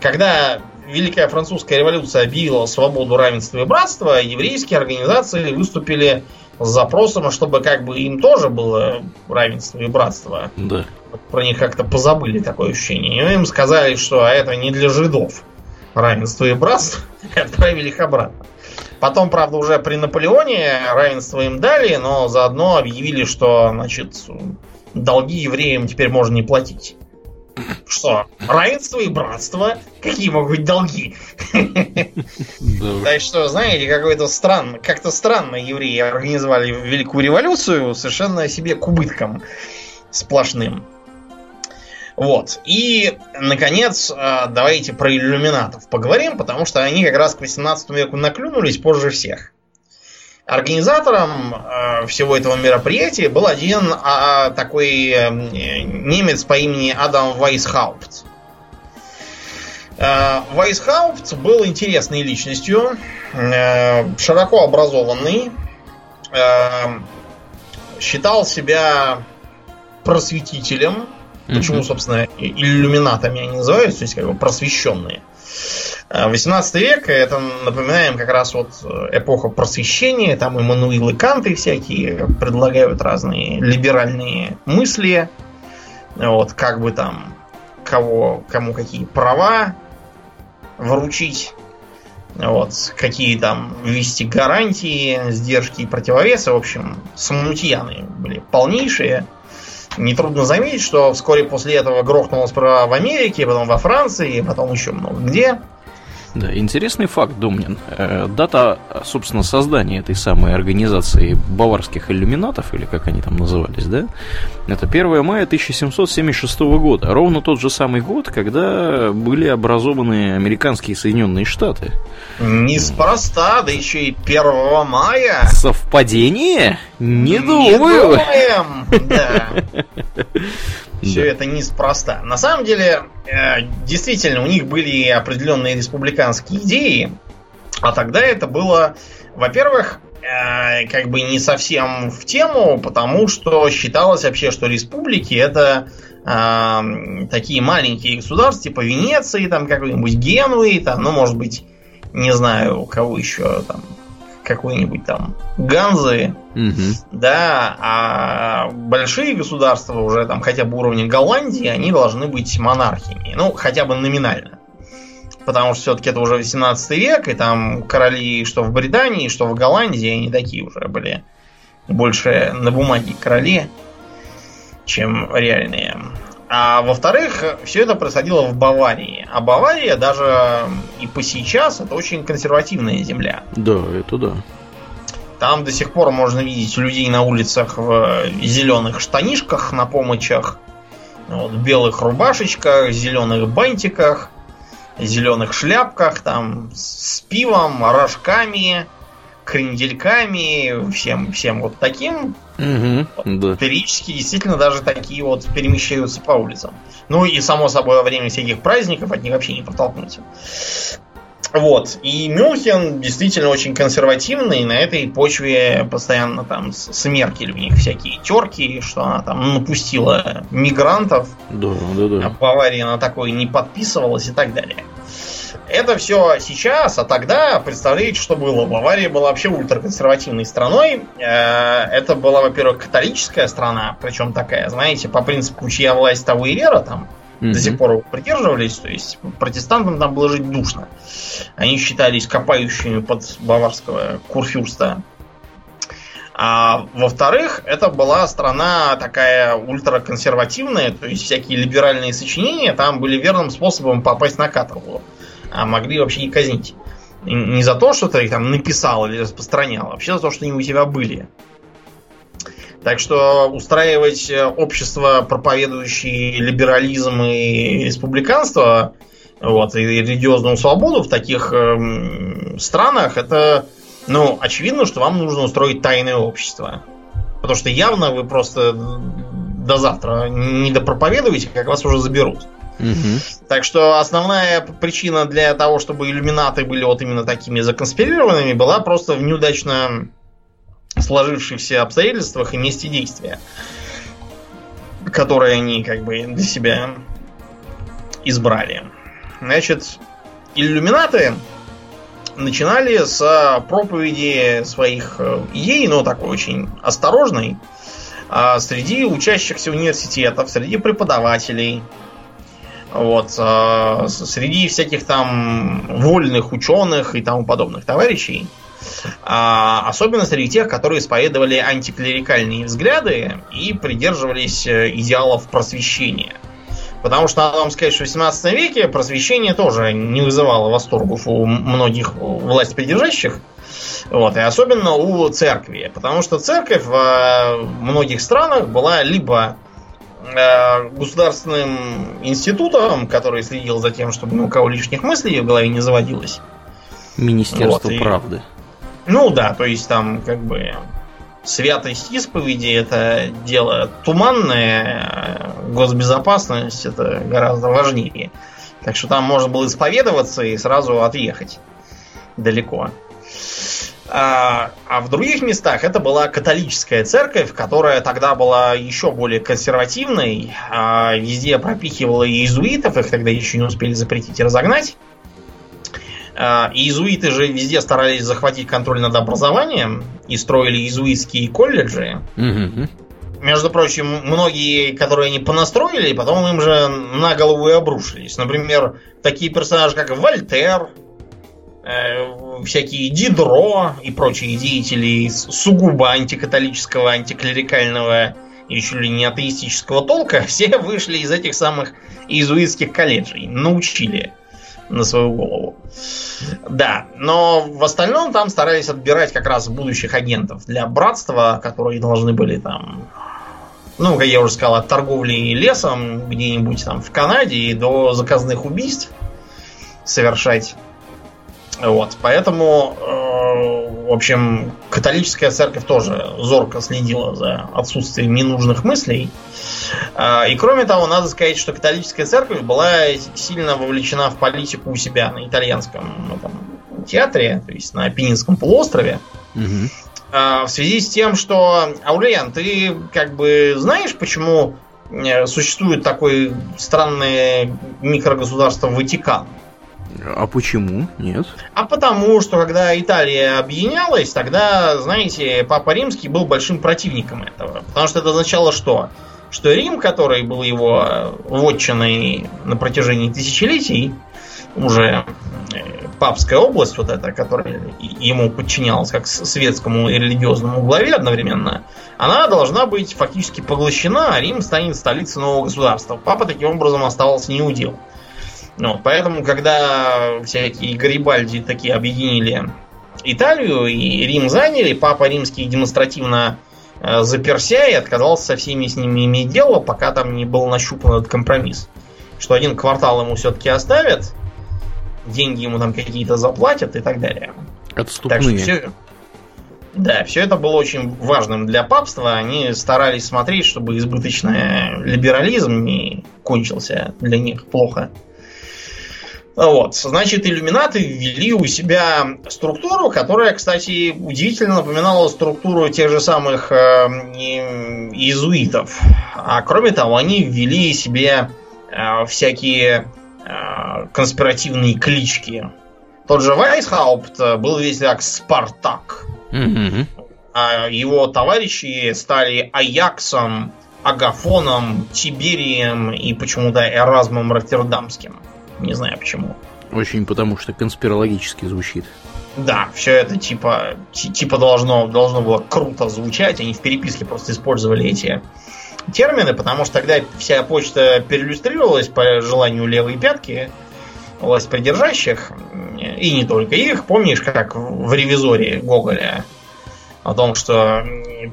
Когда Великая Французская революция объявила свободу, равенство и братство, еврейские организации выступили с запросом, чтобы как бы им тоже было равенство и братство. Да. Про них как-то позабыли такое ощущение. И им сказали, что это не для жидов равенство и братство, и отправили их обратно. Потом, правда, уже при Наполеоне равенство им дали, но заодно объявили, что, значит, долги евреям теперь можно не платить. Что? Равенство и братство? Какие могут быть долги? Так что, знаете, какой-то странно, как-то странно евреи организовали Великую революцию совершенно себе к убыткам сплошным. Вот. И, наконец, э, давайте про иллюминатов поговорим, потому что они как раз к 18 веку наклюнулись позже всех. Организатором э, всего этого мероприятия был один а, такой э, немец по имени Адам Вайсхаупт. Э, Вайсхаупт был интересной личностью, э, широко образованный, э, считал себя просветителем, Почему, собственно, иллюминатами они называются, то есть как бы просвещенные. 18 век, это, напоминаем, как раз вот эпоха просвещения, там Эммануил и Канты всякие предлагают разные либеральные мысли, вот, как бы там, кого, кому какие права вручить, вот, какие там ввести гарантии, сдержки и противовесы, в общем, смутьяны были полнейшие. Нетрудно заметить, что вскоре после этого грохнулось справа в Америке, потом во Франции, потом еще много где. Да, интересный факт, Домнин. Э, дата, собственно, создания этой самой организации баварских иллюминатов, или как они там назывались, да? Это 1 мая 1776 года. Ровно тот же самый год, когда были образованы американские Соединенные Штаты. Неспроста, да еще и 1 мая. Совпадение? Не, Не думаю. думаем, да. Все это неспроста. На самом деле, э, действительно, у них были определенные республиканские идеи, а тогда это было, во-первых, э, как бы не совсем в тему, потому что считалось вообще, что республики это э, такие маленькие государства, типа Венеции, там какой-нибудь Генуи, там, ну, может быть, не знаю, у кого еще там какой-нибудь там Ганзы, угу. да, а большие государства уже там хотя бы уровня Голландии, они должны быть монархиями, ну, хотя бы номинально. Потому что все-таки это уже 18 век, и там короли, что в Британии, что в Голландии, они такие уже были больше на бумаге короли, чем реальные. А во-вторых, все это происходило в Баварии. А Бавария даже и по сейчас это очень консервативная земля. Да, это да. Там до сих пор можно видеть людей на улицах в зеленых штанишках на помощах, вот, белых рубашечках, зеленых бантиках, зеленых шляпках, там с пивом, рожками, крендельками, всем, всем вот таким. Угу, да. Периодически действительно даже такие вот перемещаются по улицам. Ну и само собой во время всяких праздников от них вообще не протолкнуться. Вот. И Мюнхен действительно очень консервативный, и на этой почве постоянно там с Меркель у них всякие терки, что она там напустила мигрантов. Да, да, да. А Бавария на такое не подписывалась и так далее. Это все сейчас, а тогда, представляете, что было? Бавария была вообще ультраконсервативной страной. Э, это была, во-первых, католическая страна, причем такая, знаете, по принципу, чья власть, того и вера там mm-hmm. до сих пор придерживались. То есть протестантам там было жить душно. Они считались копающими под баварского курфюрста. А во-вторых, это была страна такая ультраконсервативная, то есть всякие либеральные сочинения там были верным способом попасть на каторгу а могли вообще и казнить. не за то, что ты их там написал или распространял, а вообще за то, что они у тебя были. Так что устраивать э, общество, проповедующие либерализм и республиканство, вот, и религиозную свободу в таких э, странах, это, ну, очевидно, что вам нужно устроить тайное общество. Потому что явно вы просто до завтра не допроповедуете, как вас уже заберут. Так что основная причина для того, чтобы иллюминаты были вот именно такими законспирированными, была просто в неудачно сложившихся обстоятельствах и месте действия, которые они как бы для себя избрали. Значит, иллюминаты начинали с проповеди своих э, идей, но такой очень осторожной, а, среди учащихся университетов, среди преподавателей, вот, а, среди всяких там вольных ученых и тому подобных товарищей. А, особенно среди тех, которые исповедовали антиклерикальные взгляды и придерживались э, идеалов просвещения. Потому что надо вам сказать, что в 18 веке просвещение тоже не вызывало восторгов у многих власть придержащих. Вот, и особенно у церкви. Потому что церковь в многих странах была либо э, государственным институтом, который следил за тем, чтобы ни у кого лишних мыслей в голове не заводилось. Министерство вот, и, правды. Ну да, то есть там как бы святость исповеди это дело туманное, а госбезопасность это гораздо важнее. Так что там можно было исповедоваться и сразу отъехать далеко. А, а в других местах это была католическая церковь, которая тогда была еще более консервативной, а везде пропихивала иезуитов, их тогда еще не успели запретить и разогнать. А, иезуиты же везде старались захватить контроль над образованием и строили иезуитские колледжи. Угу. Между прочим, многие, которые они понастроили, потом им же на голову и обрушились. Например, такие персонажи, как Вольтер, всякие Дидро и прочие деятели сугубо антикатолического, антиклерикального и чуть ли не атеистического толка, все вышли из этих самых иезуитских колледжей, научили на свою голову. Да, но в остальном там старались отбирать как раз будущих агентов для братства, которые должны были там ну, как я уже сказал, от торговли лесом где-нибудь там в Канаде до заказных убийств совершать. Вот, поэтому, э, в общем, католическая церковь тоже зорко следила за отсутствием ненужных мыслей. Э, и кроме того, надо сказать, что католическая церковь была сильно вовлечена в политику у себя на итальянском ну, там, театре, то есть на Апеннинском полуострове. Угу. В связи с тем, что, Аурельян, ты как бы знаешь, почему существует такое странное микрогосударство Ватикан? А почему? Нет. А потому, что когда Италия объединялась, тогда, знаете, Папа Римский был большим противником этого. Потому что это означало что? Что Рим, который был его вотчиной на протяжении тысячелетий, уже э, папская область, вот эта, которая ему подчинялась как светскому и религиозному главе одновременно, она должна быть фактически поглощена, а Рим станет столицей нового государства. Папа таким образом оставался неудел. Ну, поэтому, когда всякие Гарибальди такие объединили Италию и Рим заняли, папа римский демонстративно э, заперся и отказался со всеми с ними иметь дело, пока там не был нащупан этот компромисс. Что один квартал ему все-таки оставят, деньги ему там какие-то заплатят и так далее. Отступные. Так что все, да, все это было очень важным для папства. Они старались смотреть, чтобы избыточный либерализм не кончился для них плохо. Вот, значит, иллюминаты ввели у себя структуру, которая, кстати, удивительно напоминала структуру тех же самых э, иезуитов. А кроме того, они ввели себе э, всякие э, конспиративные клички. Тот же Вайсхаупт был весь как Спартак. Mm-hmm. А его товарищи стали Аяксом, Агафоном, Тиберием и почему-то Эразмом Роттердамским. Не знаю почему. Очень потому, что конспирологически звучит. Да, все это типа, типа должно, должно было круто звучать. Они в переписке просто использовали эти термины, потому что тогда вся почта переиллюстрировалась по желанию левой пятки власть придержащих, и не только их. Помнишь, как в ревизоре Гоголя о том, что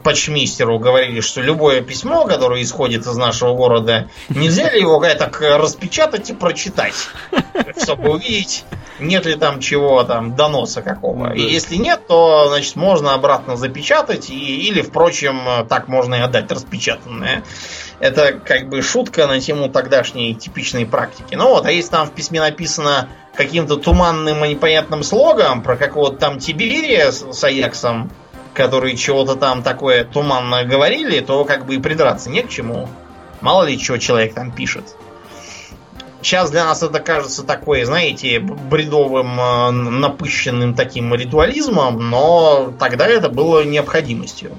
почмистеру говорили, что любое письмо, которое исходит из нашего города, нельзя ли его так распечатать и прочитать, чтобы увидеть, нет ли там чего там доноса какого. И если нет, то значит можно обратно запечатать и, или, впрочем, так можно и отдать распечатанное. Это как бы шутка на тему тогдашней типичной практики. Ну вот, а если там в письме написано каким-то туманным и непонятным слогом про какого-то там Тиберия с, с Аяксом, которые чего-то там такое туманно говорили, то как бы и придраться не к чему. Мало ли, что человек там пишет. Сейчас для нас это кажется такой, знаете, бредовым, э, напыщенным таким ритуализмом, но тогда это было необходимостью.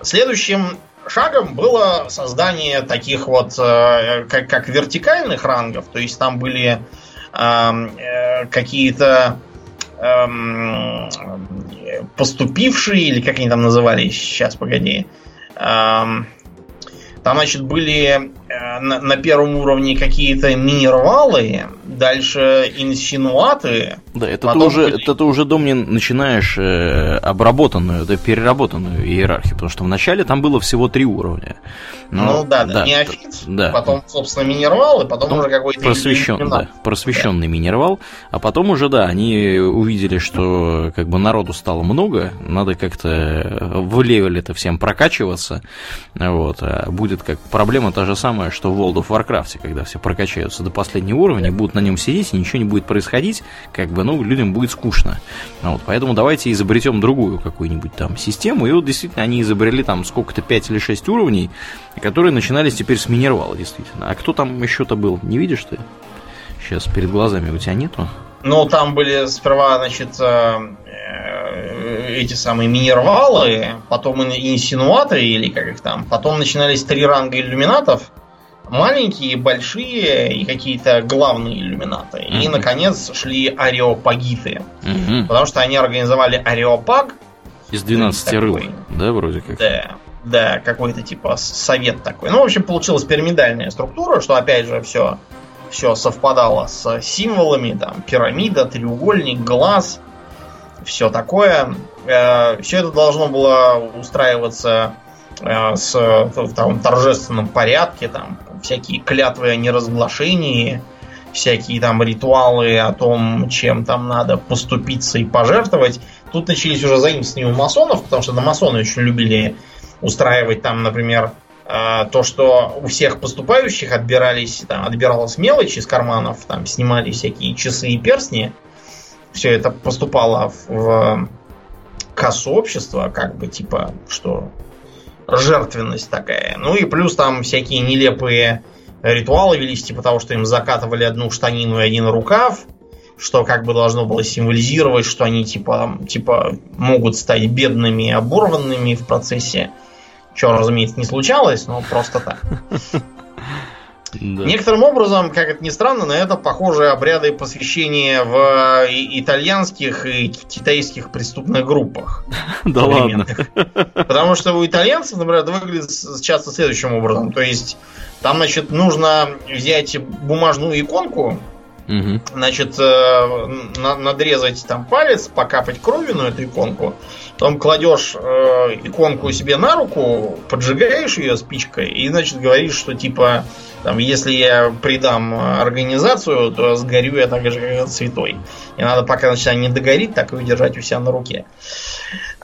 Следующим шагом было создание таких вот э, как, как вертикальных рангов, то есть там были эм, э, какие-то э, поступившие, или как они там назывались, сейчас, погоди, эм, там, значит, были на, на первом уровне какие-то минервалы, дальше инсинуаты. Да, это ты уже, были... это ты уже, дом не начинаешь э, обработанную, да, переработанную иерархию, потому что вначале там было всего три уровня. Но, ну да, да, да неофит, да. потом, собственно, минервал, и потом ну, уже какой-то... Просвещен, да, просвещенный да. минервал, а потом уже, да, они увидели, что как бы народу стало много, надо как-то в левеле это всем прокачиваться, вот, а будет как проблема та же самая, что в World of Warcraft, когда все прокачаются до последнего уровня, будут на нем сидеть, и ничего не будет происходить, как бы, ну, людям будет скучно. Вот, поэтому давайте изобретем другую какую-нибудь там систему. И вот действительно они изобрели там сколько-то 5 или 6 уровней, которые начинались теперь с минервала, действительно. А кто там еще-то был? Не видишь ты? Сейчас перед глазами у тебя нету? Ну, там были сперва, значит, э, эти самые минервалы, потом инсинуаторы, или как их там, потом начинались три ранга иллюминатов, маленькие, большие и какие-то главные иллюминаты. Mm-hmm. И, наконец, шли ареопагиты. Mm-hmm. Потому что они организовали ареопаг. Из 12 рыл, да, вроде как? Да. Да, какой-то типа совет такой. Ну, в общем, получилась пирамидальная структура, что опять же все, все совпадало с символами, там, пирамида, треугольник, глаз, все такое. Э, все это должно было устраиваться э, с, в там, торжественном порядке, там всякие клятвы о неразглашении, всякие там ритуалы о том, чем там надо поступиться и пожертвовать. Тут начались уже заимствования у масонов, потому что масоны очень любили устраивать там, например, э, то, что у всех поступающих отбирались, там, отбиралась мелочь из карманов, там снимали всякие часы и перстни, все это поступало в кассу общества, как бы типа, что жертвенность такая. Ну и плюс там всякие нелепые ритуалы велись, типа того, что им закатывали одну штанину и один рукав, что как бы должно было символизировать, что они типа, типа могут стать бедными и оборванными в процессе. Чего, разумеется, не случалось, но просто так. Да. Некоторым образом, как это ни странно, на это похожи обряды посвящения в итальянских и китайских преступных группах. Да ладно. Потому что у итальянцев, например, это выглядит часто следующим образом. То есть, там, значит, нужно взять бумажную иконку, Угу. Значит, э, на, надрезать там палец, покапать кровью на эту иконку, потом кладешь э, иконку себе на руку, поджигаешь ее спичкой и, значит, говоришь, что типа там, если я придам организацию, то сгорю я так же, как святой. И надо пока значит, не догорит, так и удержать у себя на руке.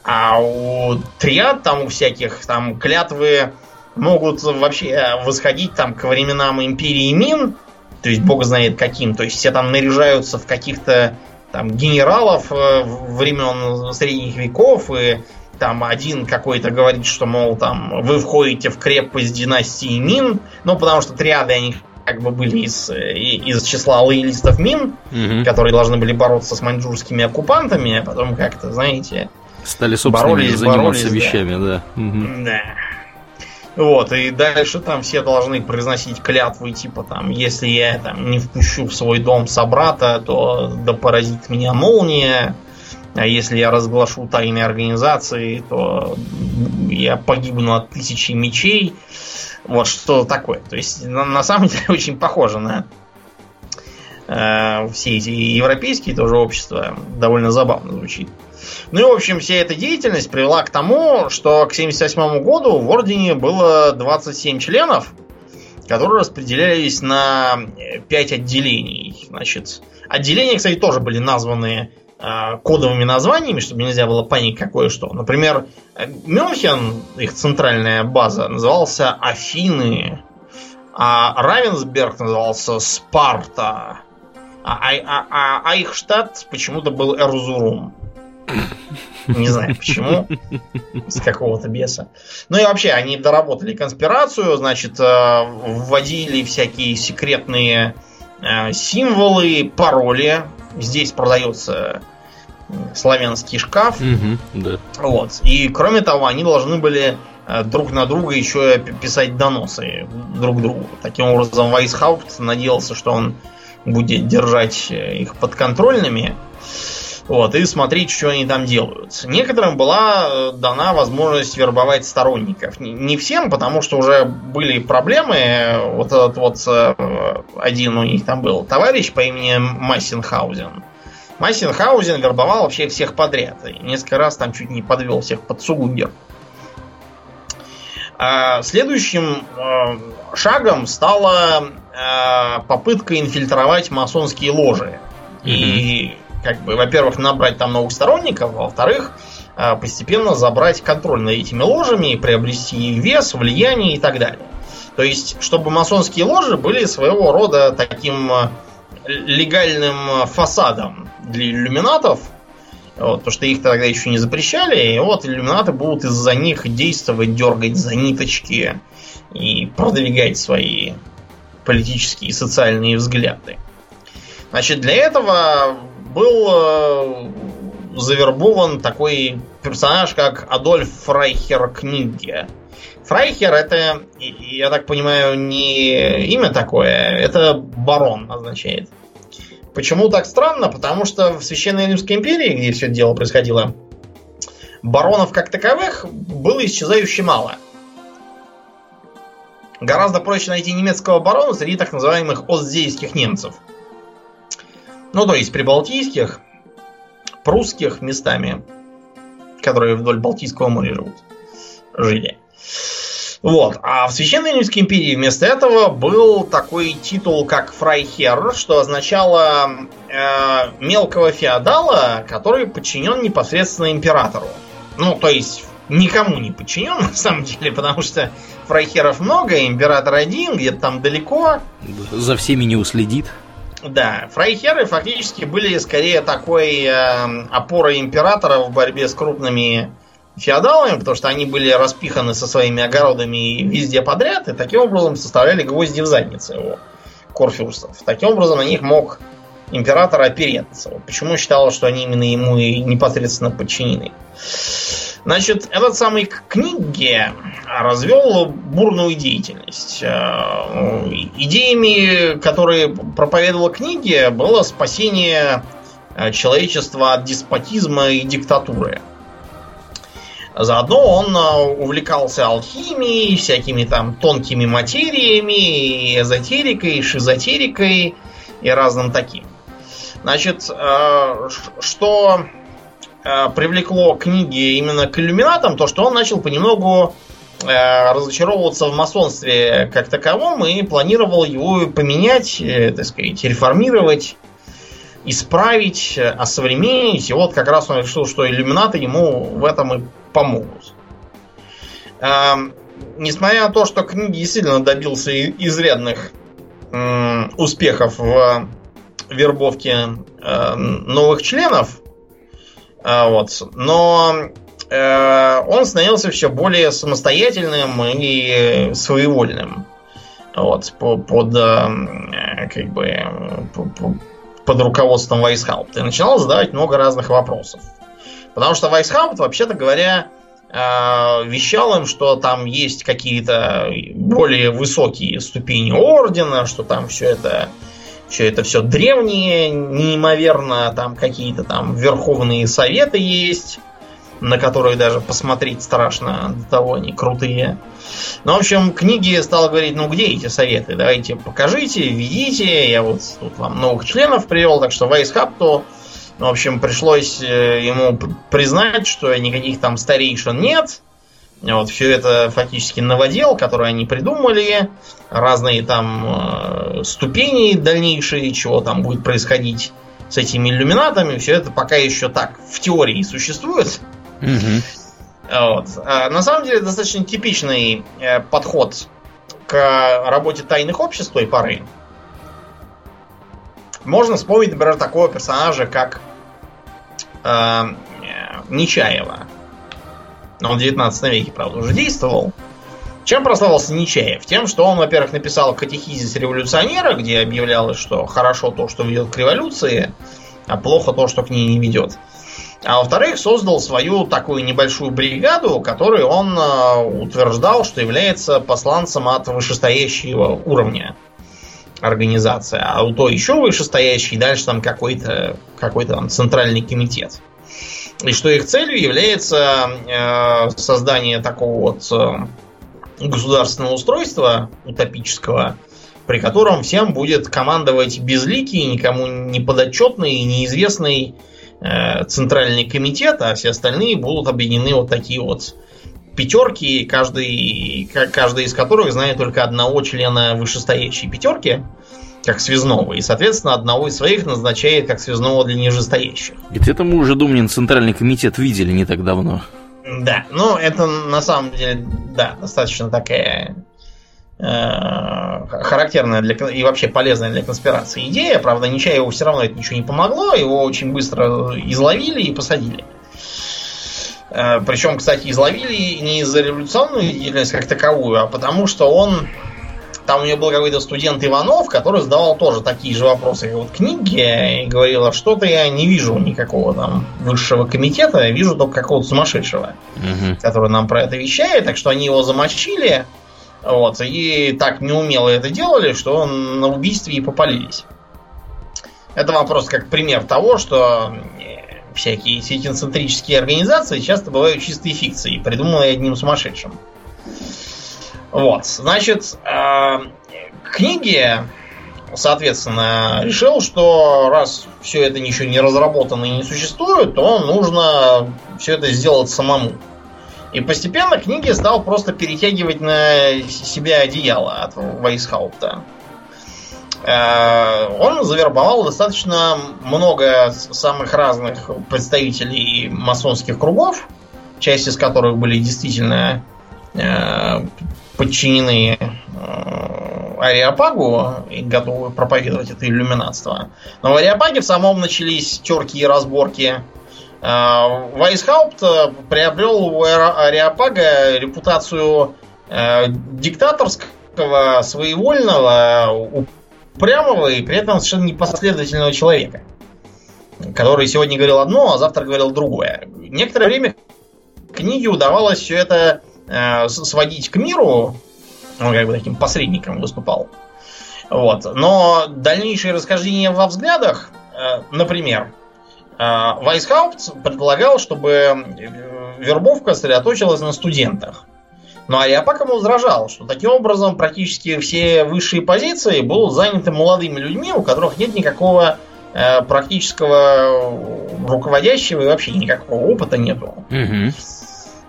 А у триад там у всяких там клятвы могут вообще восходить там к временам империи Мин, то есть бог знает каким. То есть все там наряжаются в каких-то там генералов э, времен средних веков и там один какой-то говорит, что, мол, там, вы входите в крепость династии Мин, ну, потому что триады, они как бы были из, из числа лоялистов Мин, угу. которые должны были бороться с маньчжурскими оккупантами, а потом как-то, знаете, Стали, собственно, боролись, заниматься боролись, вещами, да. Да. Угу. да. Вот, и дальше там все должны произносить клятвы, типа там, если я там не впущу в свой дом собрата, то да поразит меня молния, а если я разглашу тайные организации, то я погибну от тысячи мечей. Вот что такое. То есть, на, на самом деле, очень похоже на э, все эти европейские тоже общества. Довольно забавно звучит. Ну и, в общем, вся эта деятельность привела к тому, что к 1978 году в Ордене было 27 членов, которые распределялись на 5 отделений. Значит, отделения, кстати, тоже были названы Э, кодовыми названиями, чтобы нельзя было понять какое что. Например, Мюнхен, их центральная база, назывался Афины, а Равенсберг назывался Спарта, а, а, а, а их штат почему-то был Эрзурум. Не знаю почему. С какого-то беса. Ну и вообще, они доработали конспирацию, значит, э, вводили всякие секретные э, символы, пароли. Здесь продается славянский шкаф. Угу, да. Вот. И кроме того, они должны были э, друг на друга еще писать доносы друг другу. Таким образом, Вайсхаупт надеялся, что он будет держать их подконтрольными. Вот, и смотреть, что они там делают. Некоторым была э, дана возможность вербовать сторонников. Не всем, потому что уже были проблемы. Вот этот вот э, один у них там был товарищ по имени Массенхаузен. Массенхаузен вербовал вообще всех подряд. И несколько раз там чуть не подвел всех под Сугундер. А следующим э, шагом стала попытка инфильтровать масонские ложи. Mm-hmm. И как бы, во-первых, набрать там новых сторонников, а во-вторых, а, постепенно забрать контроль над этими ложами, приобрести вес, влияние и так далее. То есть, чтобы масонские ложи были своего рода таким а, легальным фасадом для иллюминатов, вот, потому что их тогда еще не запрещали, и вот иллюминаты будут из-за них действовать, дергать за ниточки и продвигать свои политические и социальные взгляды. Значит, для этого был э, завербован такой персонаж, как Адольф Фрайхер Книге. Фрайхер это, я так понимаю, не имя такое, это барон означает. Почему так странно? Потому что в Священной Римской империи, где все это дело происходило, баронов как таковых было исчезающе мало. Гораздо проще найти немецкого барона среди так называемых остзейских немцев – ну, то есть прибалтийских, прусских местами, которые вдоль Балтийского моря живут, жили. Вот. А в Священной Римской империи вместо этого был такой титул, как фрайхер, что означало э, мелкого феодала, который подчинен непосредственно императору. Ну, то есть никому не подчинен, на самом деле, потому что фрайхеров много, император один, где-то там далеко. За всеми не уследит. Да, фрайхеры фактически были скорее такой э, опорой императора в борьбе с крупными феодалами, потому что они были распиханы со своими огородами везде подряд, и таким образом составляли гвозди в заднице его корфюрстов. Таким образом на них мог император опереться. Почему считал, что они именно ему и непосредственно подчинены. Значит, этот самый книги развел бурную деятельность. Э, идеями, которые проповедовала книги, было спасение э, человечества от деспотизма и диктатуры. Заодно он э, увлекался алхимией, всякими там тонкими материями, и эзотерикой, и шизотерикой и разным таким. Значит, что привлекло книги именно к иллюминатам, то что он начал понемногу э, разочаровываться в масонстве как таковом и планировал его поменять, э, так сказать, реформировать, исправить, осовременить. И вот как раз он решил, что иллюминаты ему в этом и помогут. Несмотря на то, что книги действительно добился изрядных успехов в вербовке новых членов, вот. Но э, он становился все более самостоятельным и своевольным. Вот, под, э, как бы, под руководством Вайсхаупта. И начинал задавать много разных вопросов. Потому что Вайсхаупт, вообще-то говоря, э, вещал им, что там есть какие-то более высокие ступени ордена, что там все это все это все древнее, неимоверно, там какие-то там верховные советы есть, на которые даже посмотреть страшно, до того они крутые. Ну, в общем, книги стал говорить, ну где эти советы? Давайте покажите, введите. Я вот тут вам новых членов привел, так что Вайсхапту, ну, в общем, пришлось э, ему признать, что никаких там старейшин нет. Вот, все это фактически новодел, который они придумали, разные там э, ступени дальнейшие, чего там будет происходить с этими иллюминатами, все это пока еще так в теории существует. Угу. Вот. А на самом деле достаточно типичный э, подход к работе тайных обществ той поры. Можно вспомнить, например, такого персонажа, как э, Нечаева. Он в 19 веке, правда, уже действовал. Чем прославился Нечаев? Тем, что он, во-первых, написал катехизис революционера, где объявлялось, что хорошо то, что ведет к революции, а плохо то, что к ней не ведет. А во-вторых, создал свою такую небольшую бригаду, которой он э, утверждал, что является посланцем от вышестоящего уровня организации. А у то еще вышестоящий, дальше там какой-то какой там центральный комитет. И что их целью является э, создание такого вот э, государственного устройства утопического, при котором всем будет командовать безликий, никому не подотчетный и неизвестный э, центральный комитет, а все остальные будут объединены вот такие вот пятерки, каждый, каждый из которых знает только одного члена вышестоящей пятерки, как связного, и, соответственно, одного из своих назначает как связного для нижестоящих. Где-то мы уже, Думнин, центральный комитет видели не так давно. Да, ну это на самом деле, да, достаточно такая э, характерная для, и вообще полезная для конспирации идея. Правда, Нечаеву все равно это ничего не помогло, его очень быстро изловили и посадили. Э, причем, кстати, изловили не из-за революционную деятельность как таковую, а потому что он там у него был какой-то студент Иванов, который задавал тоже такие же вопросы, как вот книги, и говорил, а что-то я не вижу никакого там высшего комитета, я вижу только какого-то сумасшедшего, угу. который нам про это вещает, так что они его замочили, вот, и так неумело это делали, что на убийстве и попалились. Это вопрос как пример того, что всякие сетинцентрические организации часто бывают чистой фикцией, придуманные одним сумасшедшим. Вот, значит, э, книги, соответственно, решил, что раз все это ничего не разработано и не существует, то нужно все это сделать самому. И постепенно книги стал просто перетягивать на себя одеяло от Вайсхаупта. Э, он завербовал достаточно много самых разных представителей масонских кругов, часть из которых были действительно э, подчинены э, Ариапагу и готовы проповедовать это иллюминатство. Но в Ариапаге в самом начались терки и разборки. Э, Вайсхаупт э, приобрел у Ариапага репутацию диктаторского, своевольного, упрямого и при этом совершенно непоследовательного человека. Который сегодня говорил одно, а завтра говорил другое. Некоторое время книге удавалось все это э, сводить к миру, он как бы таким посредником выступал. Вот. Но дальнейшие расхождения во взглядах, э, например, э, Вайсхаупт предполагал, чтобы э, вербовка сосредоточилась на студентах. Но Ариапак ему возражал, что таким образом практически все высшие позиции будут заняты молодыми людьми, у которых нет никакого э, практического руководящего и вообще никакого опыта нету. Угу.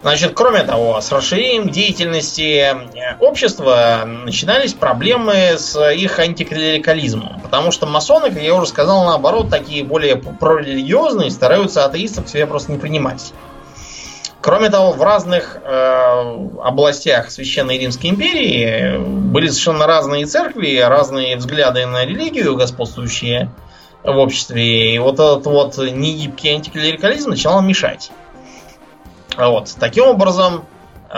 Значит, кроме того, с расширением деятельности э, общества начинались проблемы с их антиклерикализмом. Потому что масоны, как я уже сказал, наоборот, такие более прорелигиозные, стараются атеистов к себе просто не принимать. Кроме того, в разных э, областях Священной Римской империи были совершенно разные церкви, разные взгляды на религию, господствующие в обществе. И вот этот вот негибкий антиклерикализм начал мешать. Вот. Таким образом, э,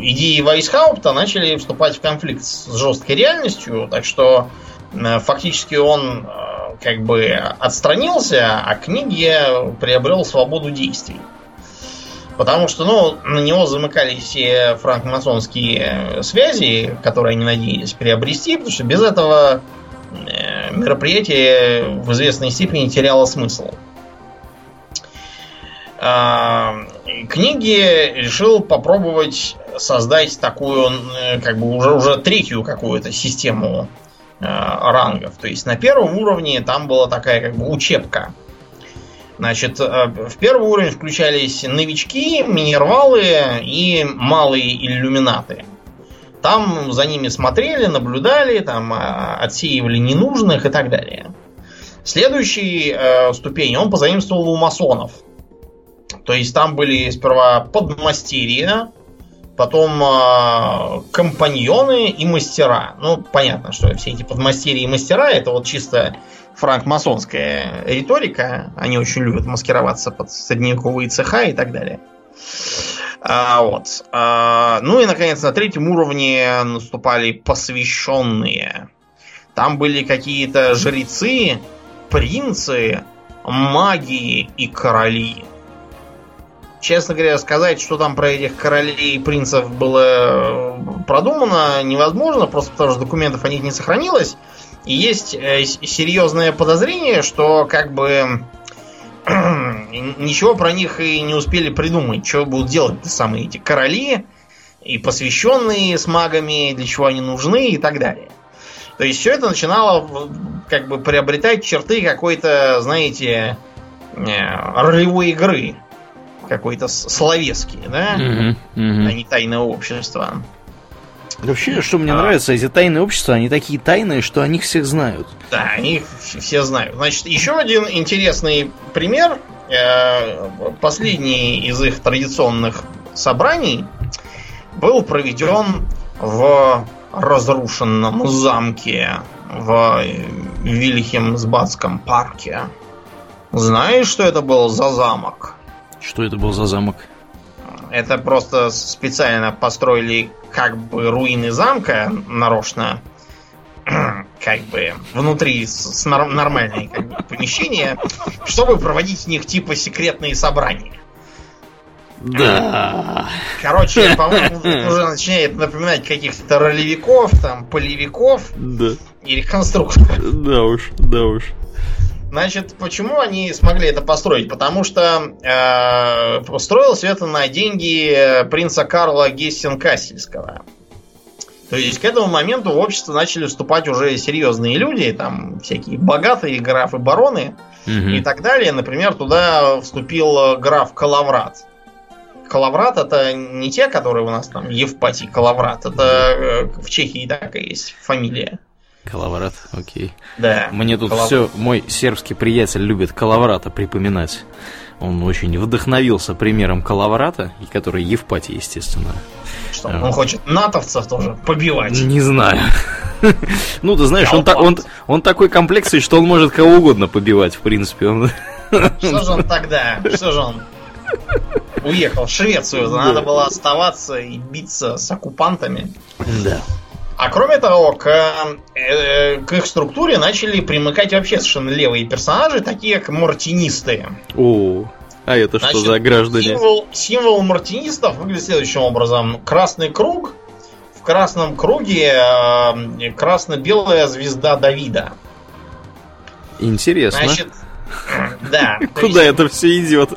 идеи Вайсхаупта начали вступать в конфликт с жесткой реальностью, так что э, фактически он э, как бы отстранился, а книги приобрел свободу действий. Потому что, ну, на него замыкались все франкмасонские связи, которые они надеялись приобрести, потому что без этого мероприятие в известной степени теряло смысл. А, книги решил попробовать создать такую, э, как бы уже, уже третью какую-то систему э, рангов. То есть на первом уровне там была такая как бы учебка. Значит, э, в первый уровень включались новички, минервалы и малые иллюминаты. Там за ними смотрели, наблюдали, там а, отсеивали ненужных и так далее. Следующий э, ступень он позаимствовал у масонов. То есть там были сперва подмастерья, потом э, компаньоны и мастера. Ну, понятно, что все эти подмастерья и мастера это вот чисто франкмасонская риторика. Они очень любят маскироваться под средневековые цеха и так далее. А, вот. А, ну и, наконец, на третьем уровне наступали посвященные. Там были какие-то жрецы, принцы, маги и короли. Честно говоря, сказать, что там про этих королей и принцев было продумано, невозможно, просто потому что документов о них не сохранилось. И есть э, серьезное подозрение, что как бы ничего про них и не успели придумать, что будут делать самые эти короли и посвященные с магами, для чего они нужны и так далее. То есть все это начинало как бы приобретать черты какой-то, знаете, э, ролевой игры. Какой-то словески, да? Mm-hmm. Mm-hmm. А не тайное общество. Вообще, что мне а. нравится, эти тайные общества, они такие тайные, что о них всех знают. Да, они их все знают. Значит, еще один интересный пример. Э, последний из их традиционных собраний был проведен в разрушенном замке в Вильхемсбадском парке. Знаешь, что это был за замок? Что это был за замок? Это просто специально построили как бы руины замка нарочно, как бы внутри с, норм, нормальные как бы, помещения, чтобы проводить в них типа секретные собрания. Да. Короче, по-моему, уже начинает напоминать каких-то ролевиков, там, полевиков да. и реконструкторов. Да уж, да уж. Значит, почему они смогли это построить? Потому что э, построилось это на деньги принца Карла Гессен-Кассельского. То есть к этому моменту в общество начали вступать уже серьезные люди, там всякие богатые графы, бароны угу. и так далее. Например, туда вступил граф Калаврат. Калаврат это не те, которые у нас там Евпатий Калаврат, это э, в Чехии такая есть фамилия. Калаврат, окей. Да. Мне тут Калаврат. все, мой сербский приятель любит Калаврата припоминать. Он очень вдохновился примером Калаврата, который Евпатий, естественно. Что, он а. хочет натовцев тоже побивать? Не знаю. Ну, ты знаешь, он, он, он такой комплексный, что он может кого угодно побивать, в принципе. Он... Что же он тогда? Что же он? Уехал в Швецию. Надо было оставаться и биться с оккупантами. Да. А кроме того, к, э, к их структуре начали примыкать вообще совершенно левые персонажи, такие как мартинисты. О, а это Значит, что за граждане? Символ, символ мартинистов выглядит следующим образом. Красный круг, в красном круге э, красно-белая звезда Давида. Интересно. Значит, да. Куда это все идет?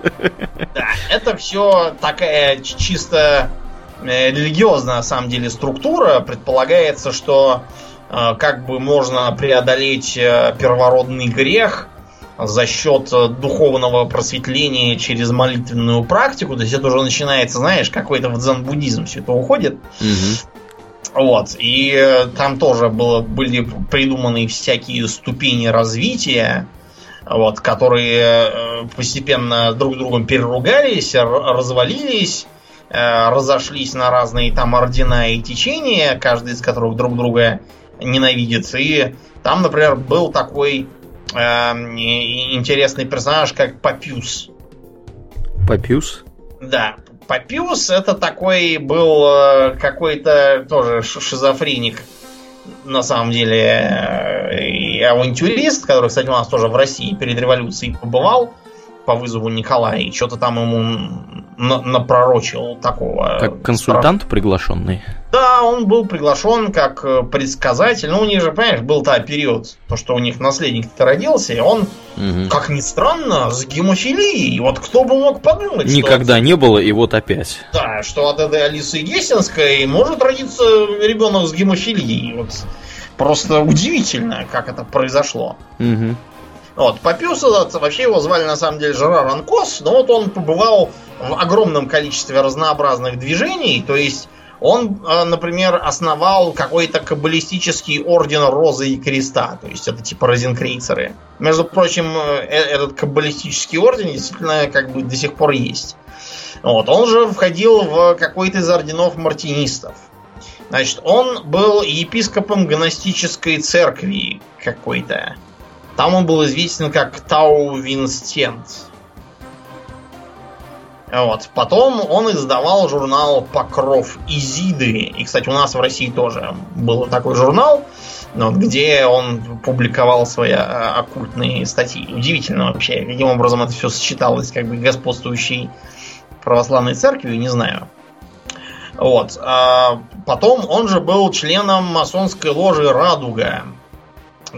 Да, это все такая чисто Э, религиозная, на самом деле, структура. Предполагается, что э, как бы можно преодолеть э, первородный грех за счет духовного просветления через молитвенную практику. То есть это уже начинается, знаешь, какой-то в дзен-буддизм все это уходит. Угу. Вот. И там тоже было, были придуманы всякие ступени развития, вот, которые постепенно друг другом переругались, развалились Э, разошлись на разные там ордена и течения, каждый из которых друг друга ненавидит. И там, например, был такой э, интересный персонаж, как Папюс. Папюс? Да. Папюс это такой был э, какой-то тоже шизофреник на самом деле э, и авантюрист, который, кстати, у нас тоже в России перед революцией побывал по вызову Николая, и что-то там ему напророчил такого. Как консультант страх... приглашенный? Да, он был приглашен как э, предсказатель. Ну, у них же, понимаешь, был-то период, то, что у них наследник-то родился, и он, угу. как ни странно, с гемофилией. Вот кто бы мог подумать, Никогда что... не было, и вот опять. Да, что от этой Алисы Гессенской может родиться ребенок с гемофилией. Вот просто удивительно, как это произошло. Угу. Вот, Папиус этот, вообще его звали на самом деле Жерар Анкос, но вот он побывал в огромном количестве разнообразных движений, то есть он, э, например, основал какой-то каббалистический орден Розы и Креста, то есть это типа розенкрейцеры. Между прочим, э, э, этот каббалистический орден действительно как бы до сих пор есть. Вот, он же входил в какой-то из орденов мартинистов. Значит, он был епископом гностической церкви какой-то. Там он был известен как Тау Винстент. Вот. Потом он издавал журнал Покров Изиды. И, кстати, у нас в России тоже был такой журнал, где он публиковал свои а, оккультные статьи. Удивительно вообще, каким образом это все сочеталось как бы господствующей православной церкви, не знаю. Вот. А потом он же был членом масонской ложи Радуга,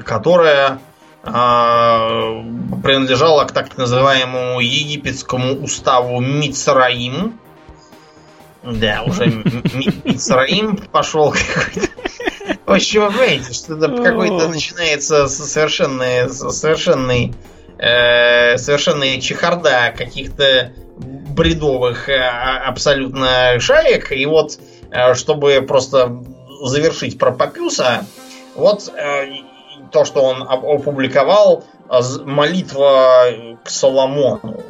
которая принадлежала к так называемому египетскому уставу Мицраим. Да, уже Мицраим пошел какой-то. В общем, вы понимаете, что это какой-то начинается совершенный, совершенный, э, совершенная чехарда каких-то бредовых э, абсолютно шаек. И вот, э, чтобы просто завершить про Папюса, вот э, то, что он опубликовал, молитва к Соломону.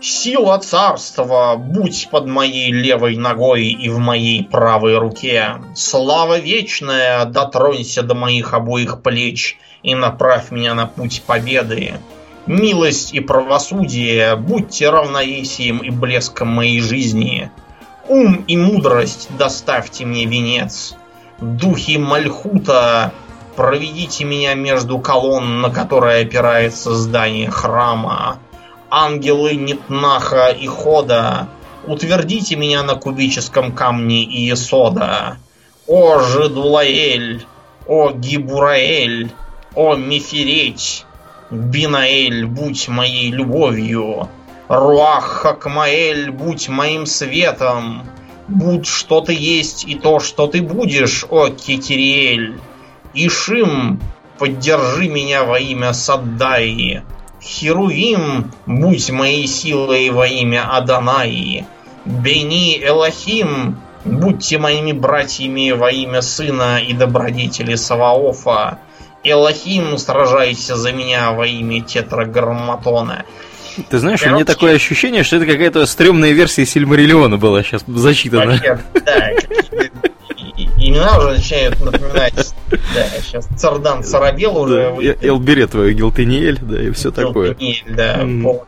Сила царства, будь под моей левой ногой и в моей правой руке. Слава вечная, дотронься до моих обоих плеч и направь меня на путь победы. Милость и правосудие, будьте равновесием и блеском моей жизни. Ум и мудрость доставьте мне венец. Духи Мальхута, проведите меня между колонн, на которые опирается здание храма ангелы Нитнаха и Хода, утвердите меня на кубическом камне Иесода. О Жедулаэль, о Гибураэль, о Мефереть, Бинаэль, будь моей любовью. Руах Хакмаэль, будь моим светом. Будь что ты есть и то, что ты будешь, о Кетириэль. Ишим, поддержи меня во имя Саддаи. Херувим, будь моей силой во имя Аданаи. Бени Элохим, будьте моими братьями во имя сына и добродетели Саваофа. Элохим, сражайся за меня во имя Тетраграмматона. Ты знаешь, Короче, у меня такое ощущение, что это какая-то стрёмная версия Сильмариллиона была сейчас зачитана. Вообще, да, имена уже начинают напоминать. Да, сейчас Цардан Сарабел уже. Элбере твою Гилтениэль, да, и все такое. да.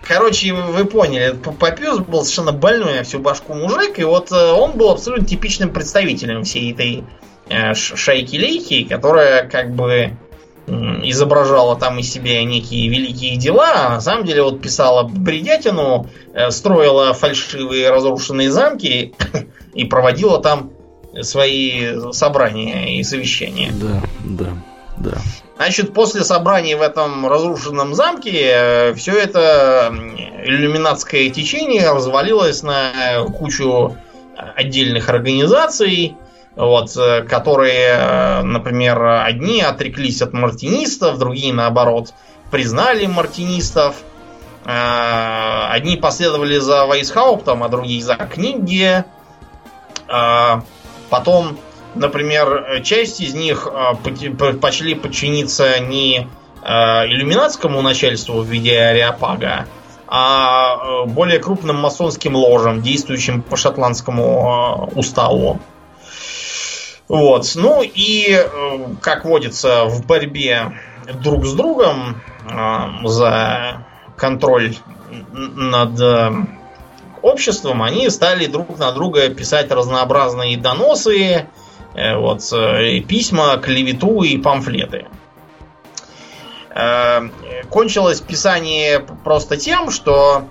Короче, вы поняли, Папюс был совершенно больной на всю башку мужик, и вот э, он был абсолютно типичным представителем всей этой э, шайки-лейки, которая как бы изображала там из себя некие великие дела, а на самом деле вот писала бредятину, э, строила фальшивые разрушенные замки и проводила там свои собрания и совещания. Да, да, да. Значит, после собраний в этом разрушенном замке э, все это иллюминатское течение развалилось на кучу отдельных организаций, вот, э, которые, э, например, одни отреклись от мартинистов, другие, наоборот, признали мартинистов. Одни последовали за Вайсхауптом, а другие за книги. Потом, например, часть из них э, пошли подчиниться не э, иллюминатскому начальству в виде ариапага, а э, более крупным масонским ложам, действующим по шотландскому уставу. Вот. Ну и, как водится, в борьбе друг с другом за контроль над обществом, они стали друг на друга писать разнообразные доносы, э, вот, э, письма, клевету и памфлеты. Э, кончилось писание просто тем, что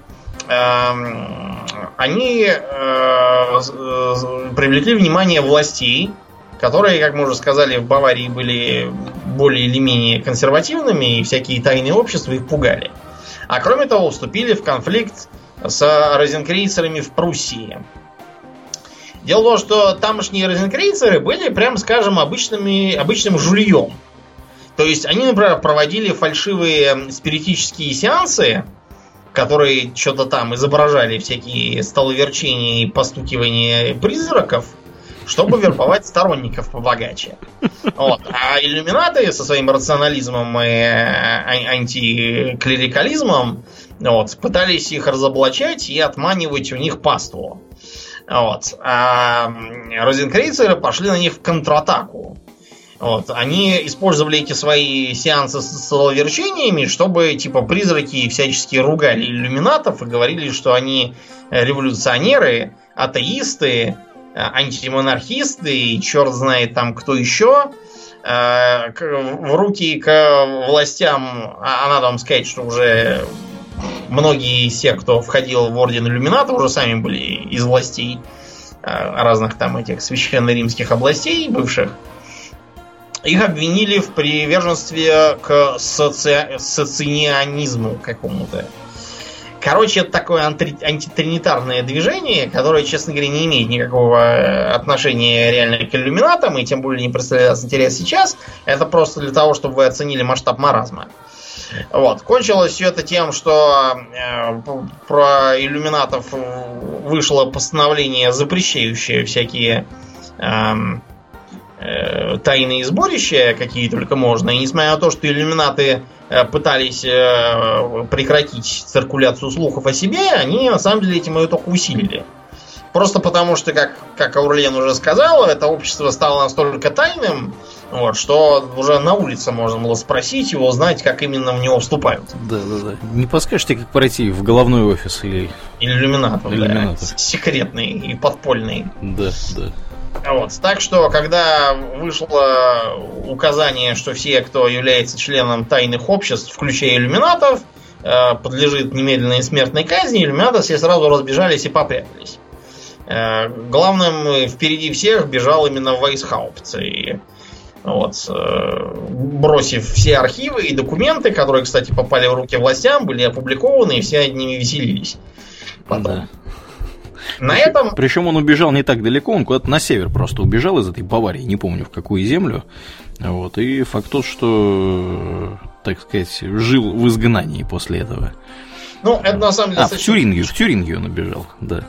они привлекли внимание властей, которые, как мы уже сказали, в Баварии были более или менее консервативными, и всякие тайные общества их пугали. А кроме того, вступили в конфликт с розенкрейцерами в Пруссии. Дело в том, что тамошние розенкрейцеры были, прям скажем, обычными, обычным жульем. То есть они, например, проводили фальшивые спиритические сеансы, которые что-то там изображали, всякие столоверчения и постукивания призраков, чтобы вербовать сторонников побогаче. Вот. А иллюминаты со своим рационализмом и антиклерикализмом Вот, пытались их разоблачать и отманивать у них паству. Вот. А розенкрейцеры пошли на них в контратаку. Вот. Они использовали эти свои сеансы с соловерчениями, чтобы типа призраки всячески ругали иллюминатов и говорили, что они революционеры, атеисты, антимонархисты и черт знает там кто еще. Э, в руки к властям, а, а надо вам сказать, что уже многие из тех, кто входил в орден иллюминатов, уже сами были из властей э, разных там этих священно-римских областей бывших. Их обвинили в приверженстве к соци... социанизму какому-то. Короче, это такое анти... антитринитарное движение, которое, честно говоря, не имеет никакого э, отношения реально к иллюминатам, и тем более не представляет интерес сейчас. Это просто для того, чтобы вы оценили масштаб маразма. Вот. Кончилось все это тем, что э, про иллюминатов вышло постановление, запрещающее всякие э, э, тайные сборища, какие только можно. И несмотря на то, что иллюминаты э, пытались э, прекратить циркуляцию слухов о себе, они на самом деле этим ее только усилили. Просто потому, что, как, как Аурлен уже сказал, это общество стало настолько тайным, вот, что уже на улице можно было спросить его, узнать, как именно в него вступают. Да, да, да. Не подскажете, как пройти в головной офис или... Иллюминатор, Иллюминатор. да. Секретный и подпольный. Да, да. Вот. Так что, когда вышло указание, что все, кто является членом тайных обществ, включая иллюминатов, э, подлежит немедленной смертной казни, иллюминаты все сразу разбежались и попрятались. Э, главным впереди всех бежал именно Вайсхаупт. И вот, э, бросив все архивы и документы, которые, кстати, попали в руки властям, были опубликованы, и все над ними веселились. Потом. Да. На причем, этом... Причем он убежал не так далеко, он куда-то на север просто убежал из этой Баварии, не помню в какую землю. Вот, и факт тот, что, так сказать, жил в изгнании после этого. Ну, это на самом деле... А, в Тюрингию, в Тюрингию он убежал, да.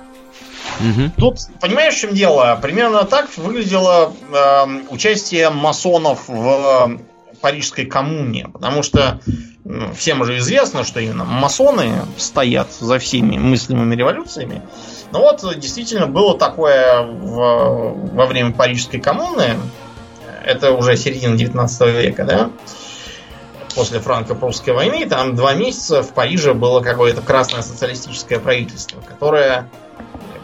Угу. Тут, понимаешь, в чем дело? Примерно так выглядело э, участие масонов в э, Парижской коммуне. Потому что ну, всем уже известно, что именно масоны стоят за всеми мыслимыми революциями. Ну вот, действительно, было такое в, во время Парижской коммуны. Это уже середина 19 века, да? После франко-прусской войны. Там два месяца в Париже было какое-то красное социалистическое правительство, которое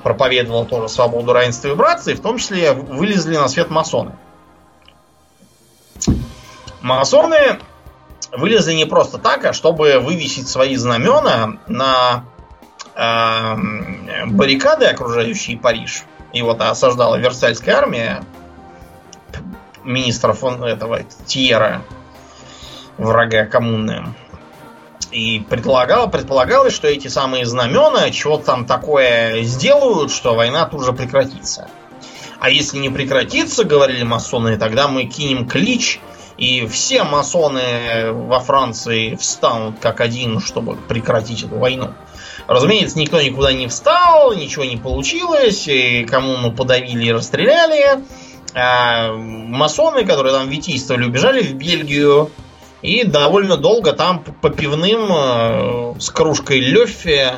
проповедовал тоже свободу, равенство и братство, и в том числе вылезли на свет масоны. Масоны вылезли не просто так, а чтобы вывесить свои знамена на э, баррикады, окружающие Париж. И вот осаждала Версальская армия министра фон этого Тьера, врага коммуны. И предполагало, предполагалось, что эти самые знамена чего-то там такое сделают, что война тут же прекратится. А если не прекратится, говорили масоны, тогда мы кинем клич, и все масоны во Франции встанут как один, чтобы прекратить эту войну. Разумеется, никто никуда не встал, ничего не получилось, и коммуну подавили и расстреляли. А масоны, которые там витийствовали, убежали в Бельгию, и довольно долго там по пивным э, с кружкой Лёффи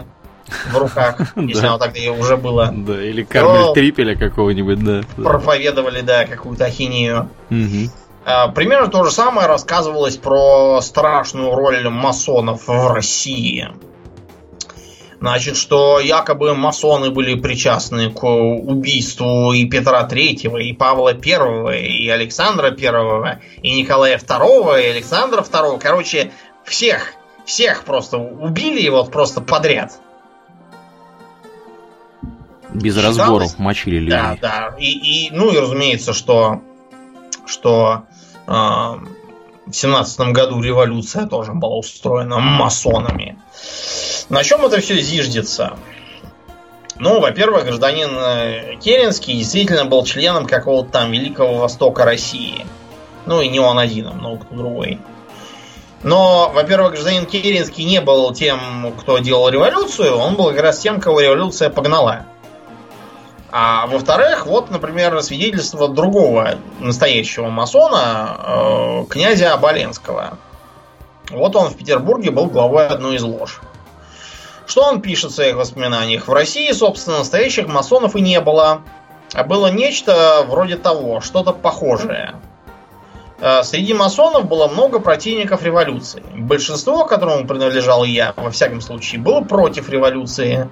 в руках, если оно тогда уже было. Да, или кармель трипеля какого-нибудь, да. Проповедовали, да, какую-то ахинею. А, примерно то же самое рассказывалось про страшную роль масонов в России. Значит, что якобы масоны были причастны к убийству и Петра Третьего, и Павла Первого, и Александра Первого, и Николая Второго, и Александра Второго. Короче, всех, всех просто убили вот просто подряд. Без Считалось? разборов мочили людей. Да, да. И, и, ну и разумеется, что, что э, в семнадцатом году революция тоже была устроена масонами. На чем это все зиждется? Ну, во-первых, гражданин э, Керенский действительно был членом какого-то там Великого Востока России. Ну, и не он один, а много кто другой. Но, во-первых, гражданин Керенский не был тем, кто делал революцию, он был как раз тем, кого революция погнала. А во-вторых, вот, например, свидетельство другого настоящего масона, э, князя Оболенского. Вот он в Петербурге был главой одной из лож. Что он пишет в своих воспоминаниях? В России, собственно, настоящих масонов и не было. А было нечто вроде того, что-то похожее. Э, среди масонов было много противников революции. Большинство, которому принадлежал я, во всяком случае, было против революции.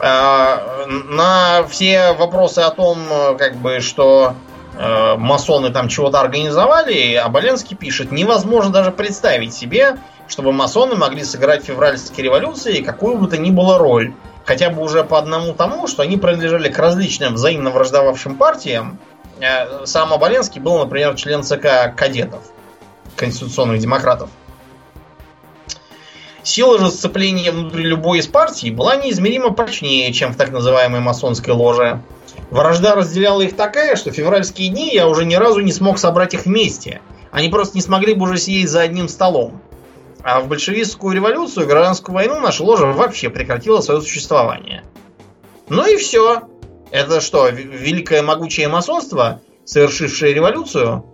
Э, на все вопросы о том, как бы, что э, масоны там чего-то организовали, Аболенский пишет, невозможно даже представить себе, чтобы масоны могли сыграть в февральской революции какую бы то ни было роль. Хотя бы уже по одному тому, что они принадлежали к различным взаимно враждовавшим партиям, Э, сам Оболенский был, например, член ЦК кадетов, конституционных демократов. Сила же сцепления внутри любой из партий была неизмеримо прочнее, чем в так называемой масонской ложе. Вражда разделяла их такая, что февральские дни я уже ни разу не смог собрать их вместе. Они просто не смогли бы уже сидеть за одним столом. А в большевистскую революцию и гражданскую войну наша ложа вообще прекратила свое существование. Ну и все. Это что, великое могучее масонство, совершившее революцию?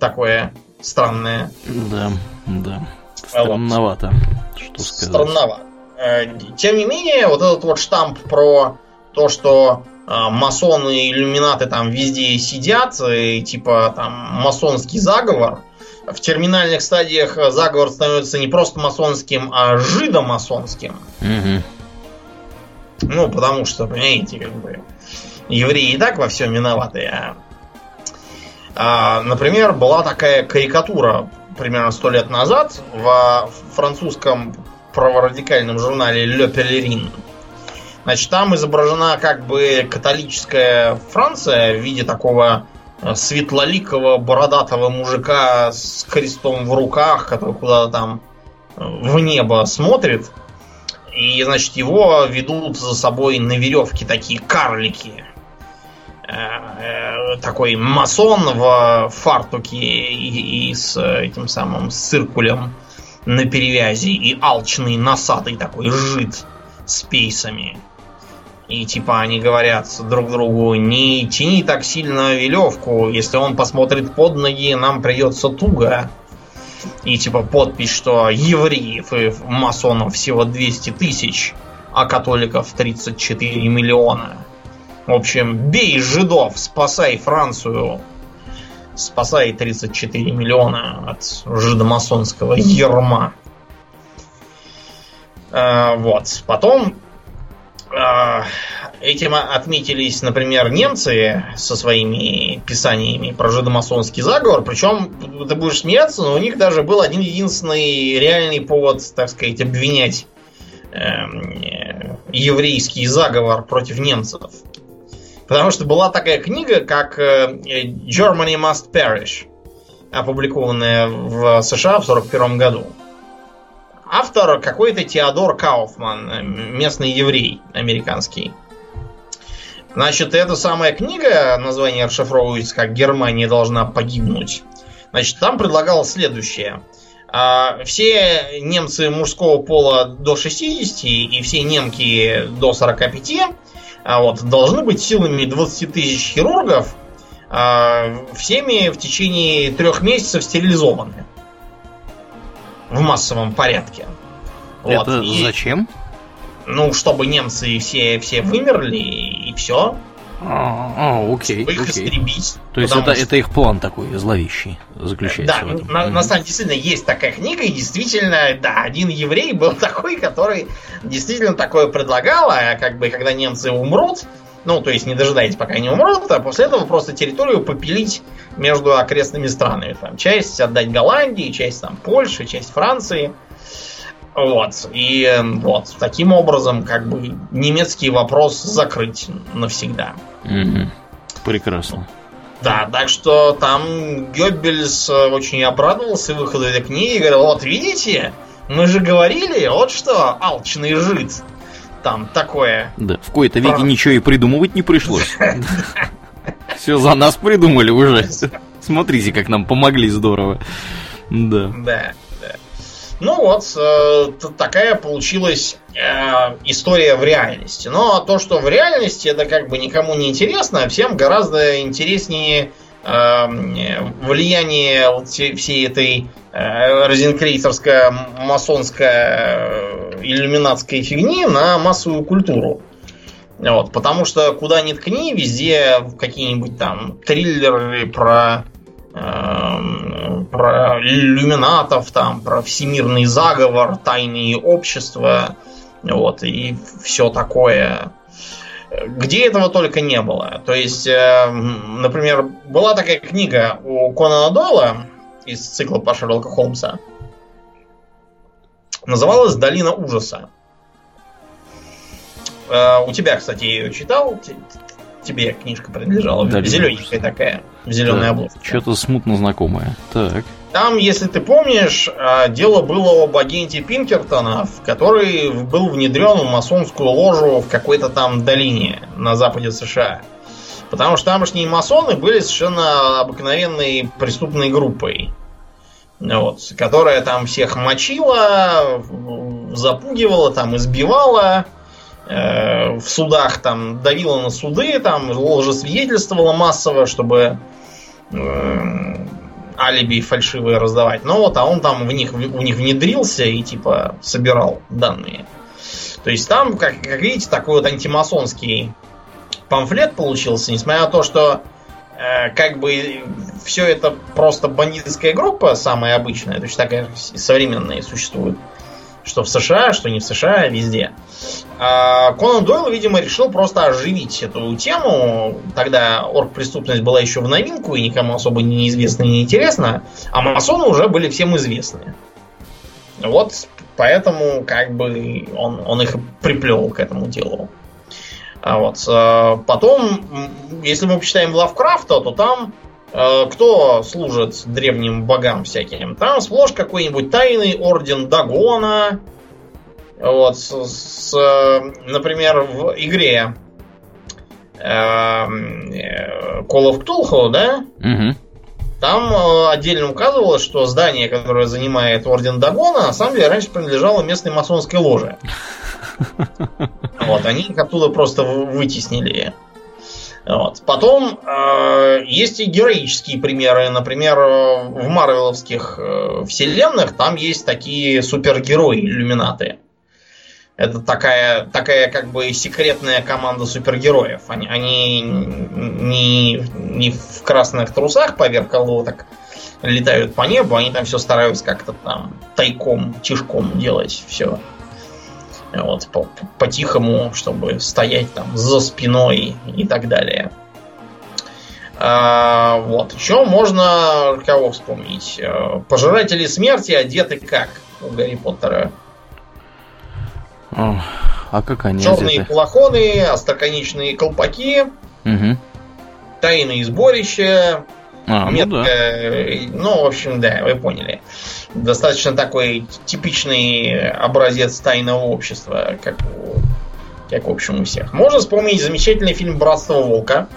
Такое странное. Да, да. Странновато. Что сказать. Странновато. Э, тем не менее, вот этот вот штамп про то, что э, масоны и иллюминаты там везде сидят, и типа там масонский заговор, в терминальных стадиях заговор становится не просто масонским, а жидомасонским. Угу. Ну, потому что, понимаете, как бы евреи и так во всем виноваты. А, а, например, была такая карикатура примерно сто лет назад в французском праворадикальном журнале Le Pèlerin. Значит, там изображена как бы католическая Франция в виде такого э, светлоликого бородатого мужика с крестом в руках, который куда-то там э, в небо смотрит. И, значит, его ведут за собой на веревке такие карлики. Э, такой масон в фартуке и, и с этим самым циркулем на перевязи. И алчный носатый такой жид с пейсами. И типа они говорят друг другу, не тяни так сильно веревку, если он посмотрит под ноги, нам придется туго. И типа подпись, что евреев и масонов всего 200 тысяч, а католиков 34 миллиона. В общем, бей жидов, спасай Францию. Спасай 34 миллиона от жидомасонского ерма. А, вот. Потом а, этим отметились, например, немцы со своими писаниями про жидомасонский заговор. Причем, ты будешь смеяться, но у них даже был один единственный реальный повод, так сказать, обвинять э, еврейский заговор против немцев. Потому что была такая книга, как э, Germany Must Perish, опубликованная в США в 1941 году. Автор какой-то Теодор Кауфман, местный еврей американский. Значит, эта самая книга, название расшифровывается как «Германия должна погибнуть». Значит, там предлагалось следующее. А, все немцы мужского пола до 60 и все немки до 45 а вот, должны быть силами 20 тысяч хирургов а, всеми в течение трех месяцев стерилизованы в массовом порядке. Это вот. и, зачем? Ну, чтобы немцы все, все вымерли и все. А, а окей. Чтобы их окей. истребить. То есть это, что... это их план такой зловещий заключается. Да, в этом. На, на самом деле действительно есть такая книга, и действительно, да, один еврей был такой, который действительно такое предлагал, а как бы когда немцы умрут, ну, то есть не дожидаясь, пока они умрут, а после этого просто территорию попилить между окрестными странами. Там часть отдать Голландии, часть там Польши, часть Франции. Вот. И эм, вот таким образом, как бы немецкий вопрос закрыть навсегда. Угу. Прекрасно. Да, так что там Геббельс э, очень обрадовался выходу этой книги и говорил, вот видите, мы же говорили, вот что, алчный жид там такое. Да, в кои-то веке Про... ничего и придумывать не пришлось. Все за нас придумали уже. Смотрите, как нам помогли здорово. Да, да. Ну вот, э, такая получилась э, история в реальности. Но то, что в реальности, это как бы никому не интересно, а всем гораздо интереснее влияние вот всей этой э, розенкрейцерско-масонской иллюминатской фигни на массовую культуру. Вот, потому что куда ни ткни, везде какие-нибудь там триллеры про э, про иллюминатов, там, про всемирный заговор, тайные общества, вот, и все такое где этого только не было. То есть, э, например, была такая книга у Конана Дойла из цикла по Шерлока Холмса. Называлась «Долина ужаса». Э, у тебя, кстати, ее читал. Тебе книжка принадлежала. Долина Зелененькая такая, в зеленой обложке. Что-то смутно знакомое. Так. Там, если ты помнишь, а, дело было об агенте Пинкертона, который был внедрен в масонскую ложу в какой-то там долине на западе США. Потому что тамошние масоны были совершенно обыкновенной преступной группой. Вот, которая там всех мочила, запугивала, там избивала, э, в судах там давила на суды, там лжесвидетельствовала массово, чтобы э, алиби фальшивые раздавать. Но вот, а он там в них, в них внедрился и типа собирал данные. То есть там, как, как видите, такой вот антимасонский памфлет получился, несмотря на то, что э, как бы все это просто бандитская группа, самая обычная, то есть такая современная существует что в США, что не в США, везде. А Конан Дойл, видимо, решил просто оживить эту тему. Тогда оргпреступность была еще в новинку и никому особо неизвестна и неинтересна, а масоны уже были всем известны. Вот поэтому как бы он, он их приплел к этому делу. А вот. А потом, если мы почитаем Лавкрафта, то там Э, кто служит древним богам всяким? Там сплошь какой-нибудь тайный орден Дагона. Вот, с, с, например, в игре э, Call of Cthulhu, да? Угу. Там э, отдельно указывалось, что здание, которое занимает орден Дагона, на самом деле раньше принадлежало местной масонской ложе. Вот, они их оттуда просто вытеснили. Вот. Потом э, есть и героические примеры. Например, в марвеловских э, вселенных там есть такие супергерои, иллюминаты. Это такая, такая как бы секретная команда супергероев. Они, они не, не в красных трусах поверх колодок летают по небу, они там все стараются как-то там тайком, тишком делать все. Вот, по- по-тихому, чтобы стоять там за спиной и так далее. А, вот. Еще можно кого вспомнить? Э, Пожиратели смерти одеты как у Гарри Поттера? О, а как они Черные одеты? плахоны, остроконечные колпаки, Угу. тайные сборища, А, ну метка, да. э, ну, в общем, да, вы поняли. Достаточно такой типичный образец тайного общества, как, у- как в общем у всех. Можно вспомнить замечательный фильм «Братство волка»,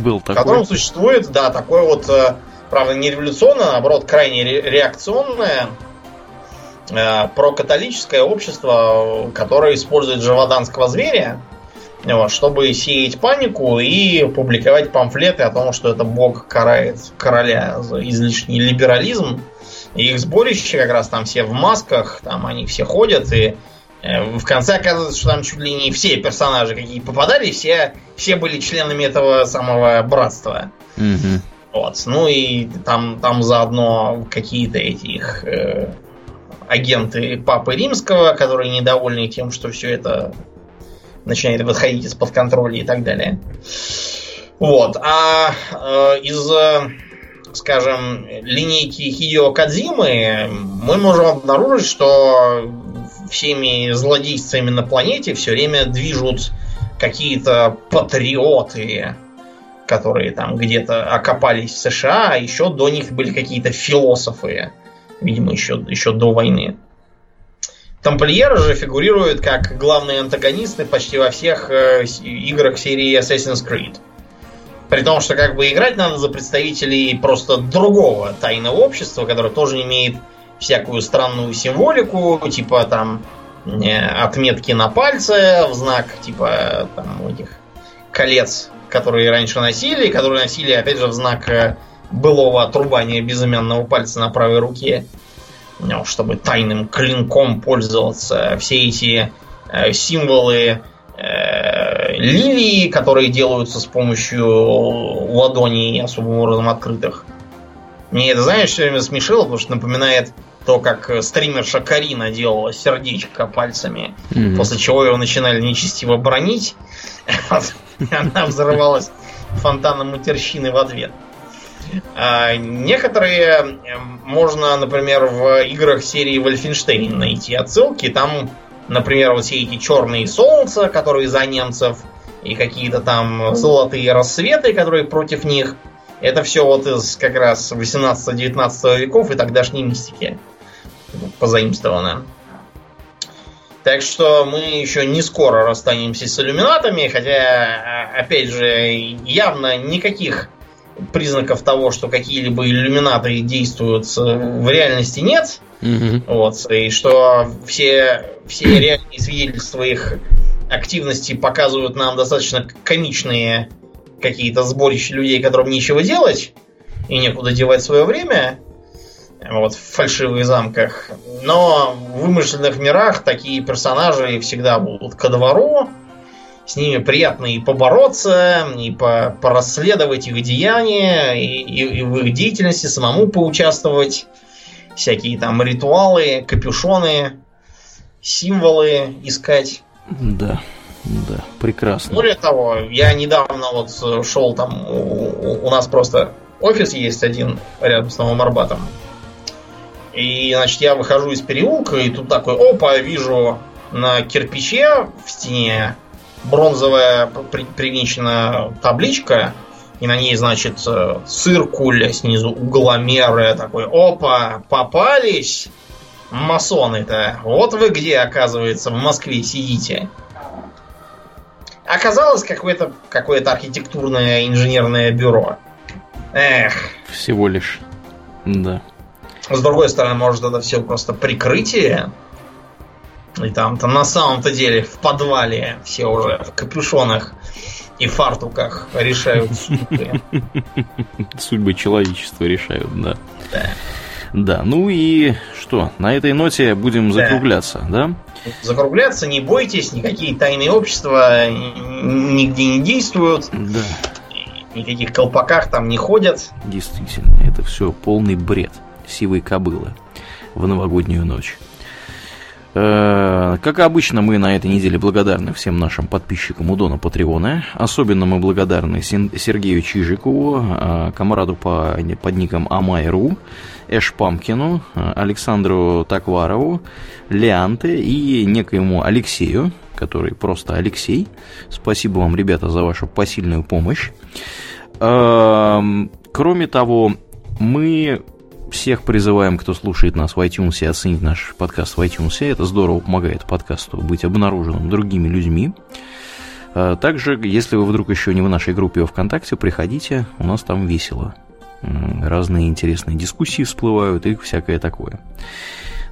Был в котором такой. существует, да, такое вот, э, правда, не революционное, а наоборот, крайне ре- реакционное э, прокатолическое общество, которое использует живоданского зверя, вот, чтобы сеять панику и публиковать памфлеты о том, что это бог карает короля за излишний либерализм. И их сборище как раз там все в масках, там они все ходят, и э, в конце оказывается, что там чуть ли не все персонажи, какие попадали, все, все были членами этого самого братства. Мгм. Вот. Ну и там, там заодно какие-то эти их э, агенты Папы Римского, которые недовольны тем, что все это начинает выходить из-под контроля и так далее. Вот. А э, из, э, скажем, линейки Хидео Кадзимы мы можем обнаружить, что всеми злодействами на планете все время движут какие-то патриоты, которые там где-то окопались в США, а еще до них были какие-то философы, видимо, еще, еще до войны. Тамплиеры же фигурируют как главные антагонисты почти во всех э, играх серии Assassin's Creed. При том, что как бы играть надо за представителей просто другого тайного общества, которое тоже имеет всякую странную символику, типа там э, отметки на пальце в знак типа там этих колец которые раньше носили, которые носили, опять же, в знак э, былого отрубания безымянного пальца на правой руке, чтобы тайным клинком пользоваться. Все эти э, символы э, лилии, которые делаются с помощью ладоней особым образом открытых. Мне это, знаешь, все время смешило, потому что напоминает то, как стримерша Карина делала сердечко пальцами, mm-hmm. после чего его начинали нечестиво бронить, она взрывалась фонтаном матерщины в ответ. Некоторые можно, например, в играх серии Wolfenstein найти отсылки. Там, например, вот все эти черные солнца, которые за немцев, и какие-то там золотые рассветы, которые против них. Это все вот из как раз 18-19 веков и тогдашней мистики позаимствовано. Так что мы еще не скоро расстанемся с иллюминатами, хотя, а, опять же, явно никаких признаков того, что какие-либо иллюминаты действуют в реальности нет. Mm-hmm. Вот, и что все, все реальные свидетельства их активности показывают нам достаточно комичные какие-то сборища людей, которым нечего делать и некуда девать свое время вот, в фальшивых замках. Но в вымышленных мирах такие персонажи всегда будут ко двору. С ними приятно и побороться, и по порасследовать их деяния, и, и, и в их деятельности самому поучаствовать. Всякие там ритуалы, капюшоны, символы искать. Да, да, прекрасно. Более того, я недавно вот шел там, у, у нас просто офис есть один рядом с Новым Арбатом. И, значит, я выхожу из переулка, и тут такой, опа, вижу на кирпиче в стене бронзовая при, привинчена табличка, и на ней, значит, циркуль, снизу угломеры, такой, опа, попались масоны-то. Вот вы где, оказывается, в Москве сидите. Оказалось какое-то какое архитектурное инженерное бюро. Эх. Всего лишь. Да. С другой стороны, может это все просто прикрытие. И там-то на самом-то деле в подвале все уже в капюшонах и фартуках решают судьбы. Судьбы человечества решают, да. Да. Да, ну и что, на этой ноте будем закругляться, да? Закругляться, не бойтесь, никакие тайные общества нигде не действуют. Да. Никаких колпаках там не ходят. Действительно, это все полный бред сивой кобылы в новогоднюю ночь. Э, как обычно, мы на этой неделе благодарны всем нашим подписчикам у Дона Патреона. Особенно мы благодарны Сергею Чижикову, э, комраду по, под ником Амайру, Эш Памкину, э, Александру Такварову, Леанте и некоему Алексею, который просто Алексей. Спасибо вам, ребята, за вашу посильную помощь. Кроме того, мы всех призываем, кто слушает нас в iTunes, оценить наш подкаст в iTunes. Это здорово помогает подкасту быть обнаруженным другими людьми. А, также, если вы вдруг еще не в нашей группе ВКонтакте, приходите, у нас там весело. Разные интересные дискуссии всплывают и всякое такое.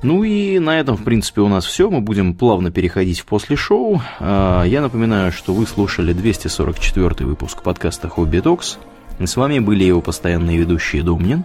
Ну и на этом, в принципе, у нас все. Мы будем плавно переходить в после шоу. А, я напоминаю, что вы слушали 244 выпуск подкаста Хобби Токс. С вами были его постоянные ведущие Домнин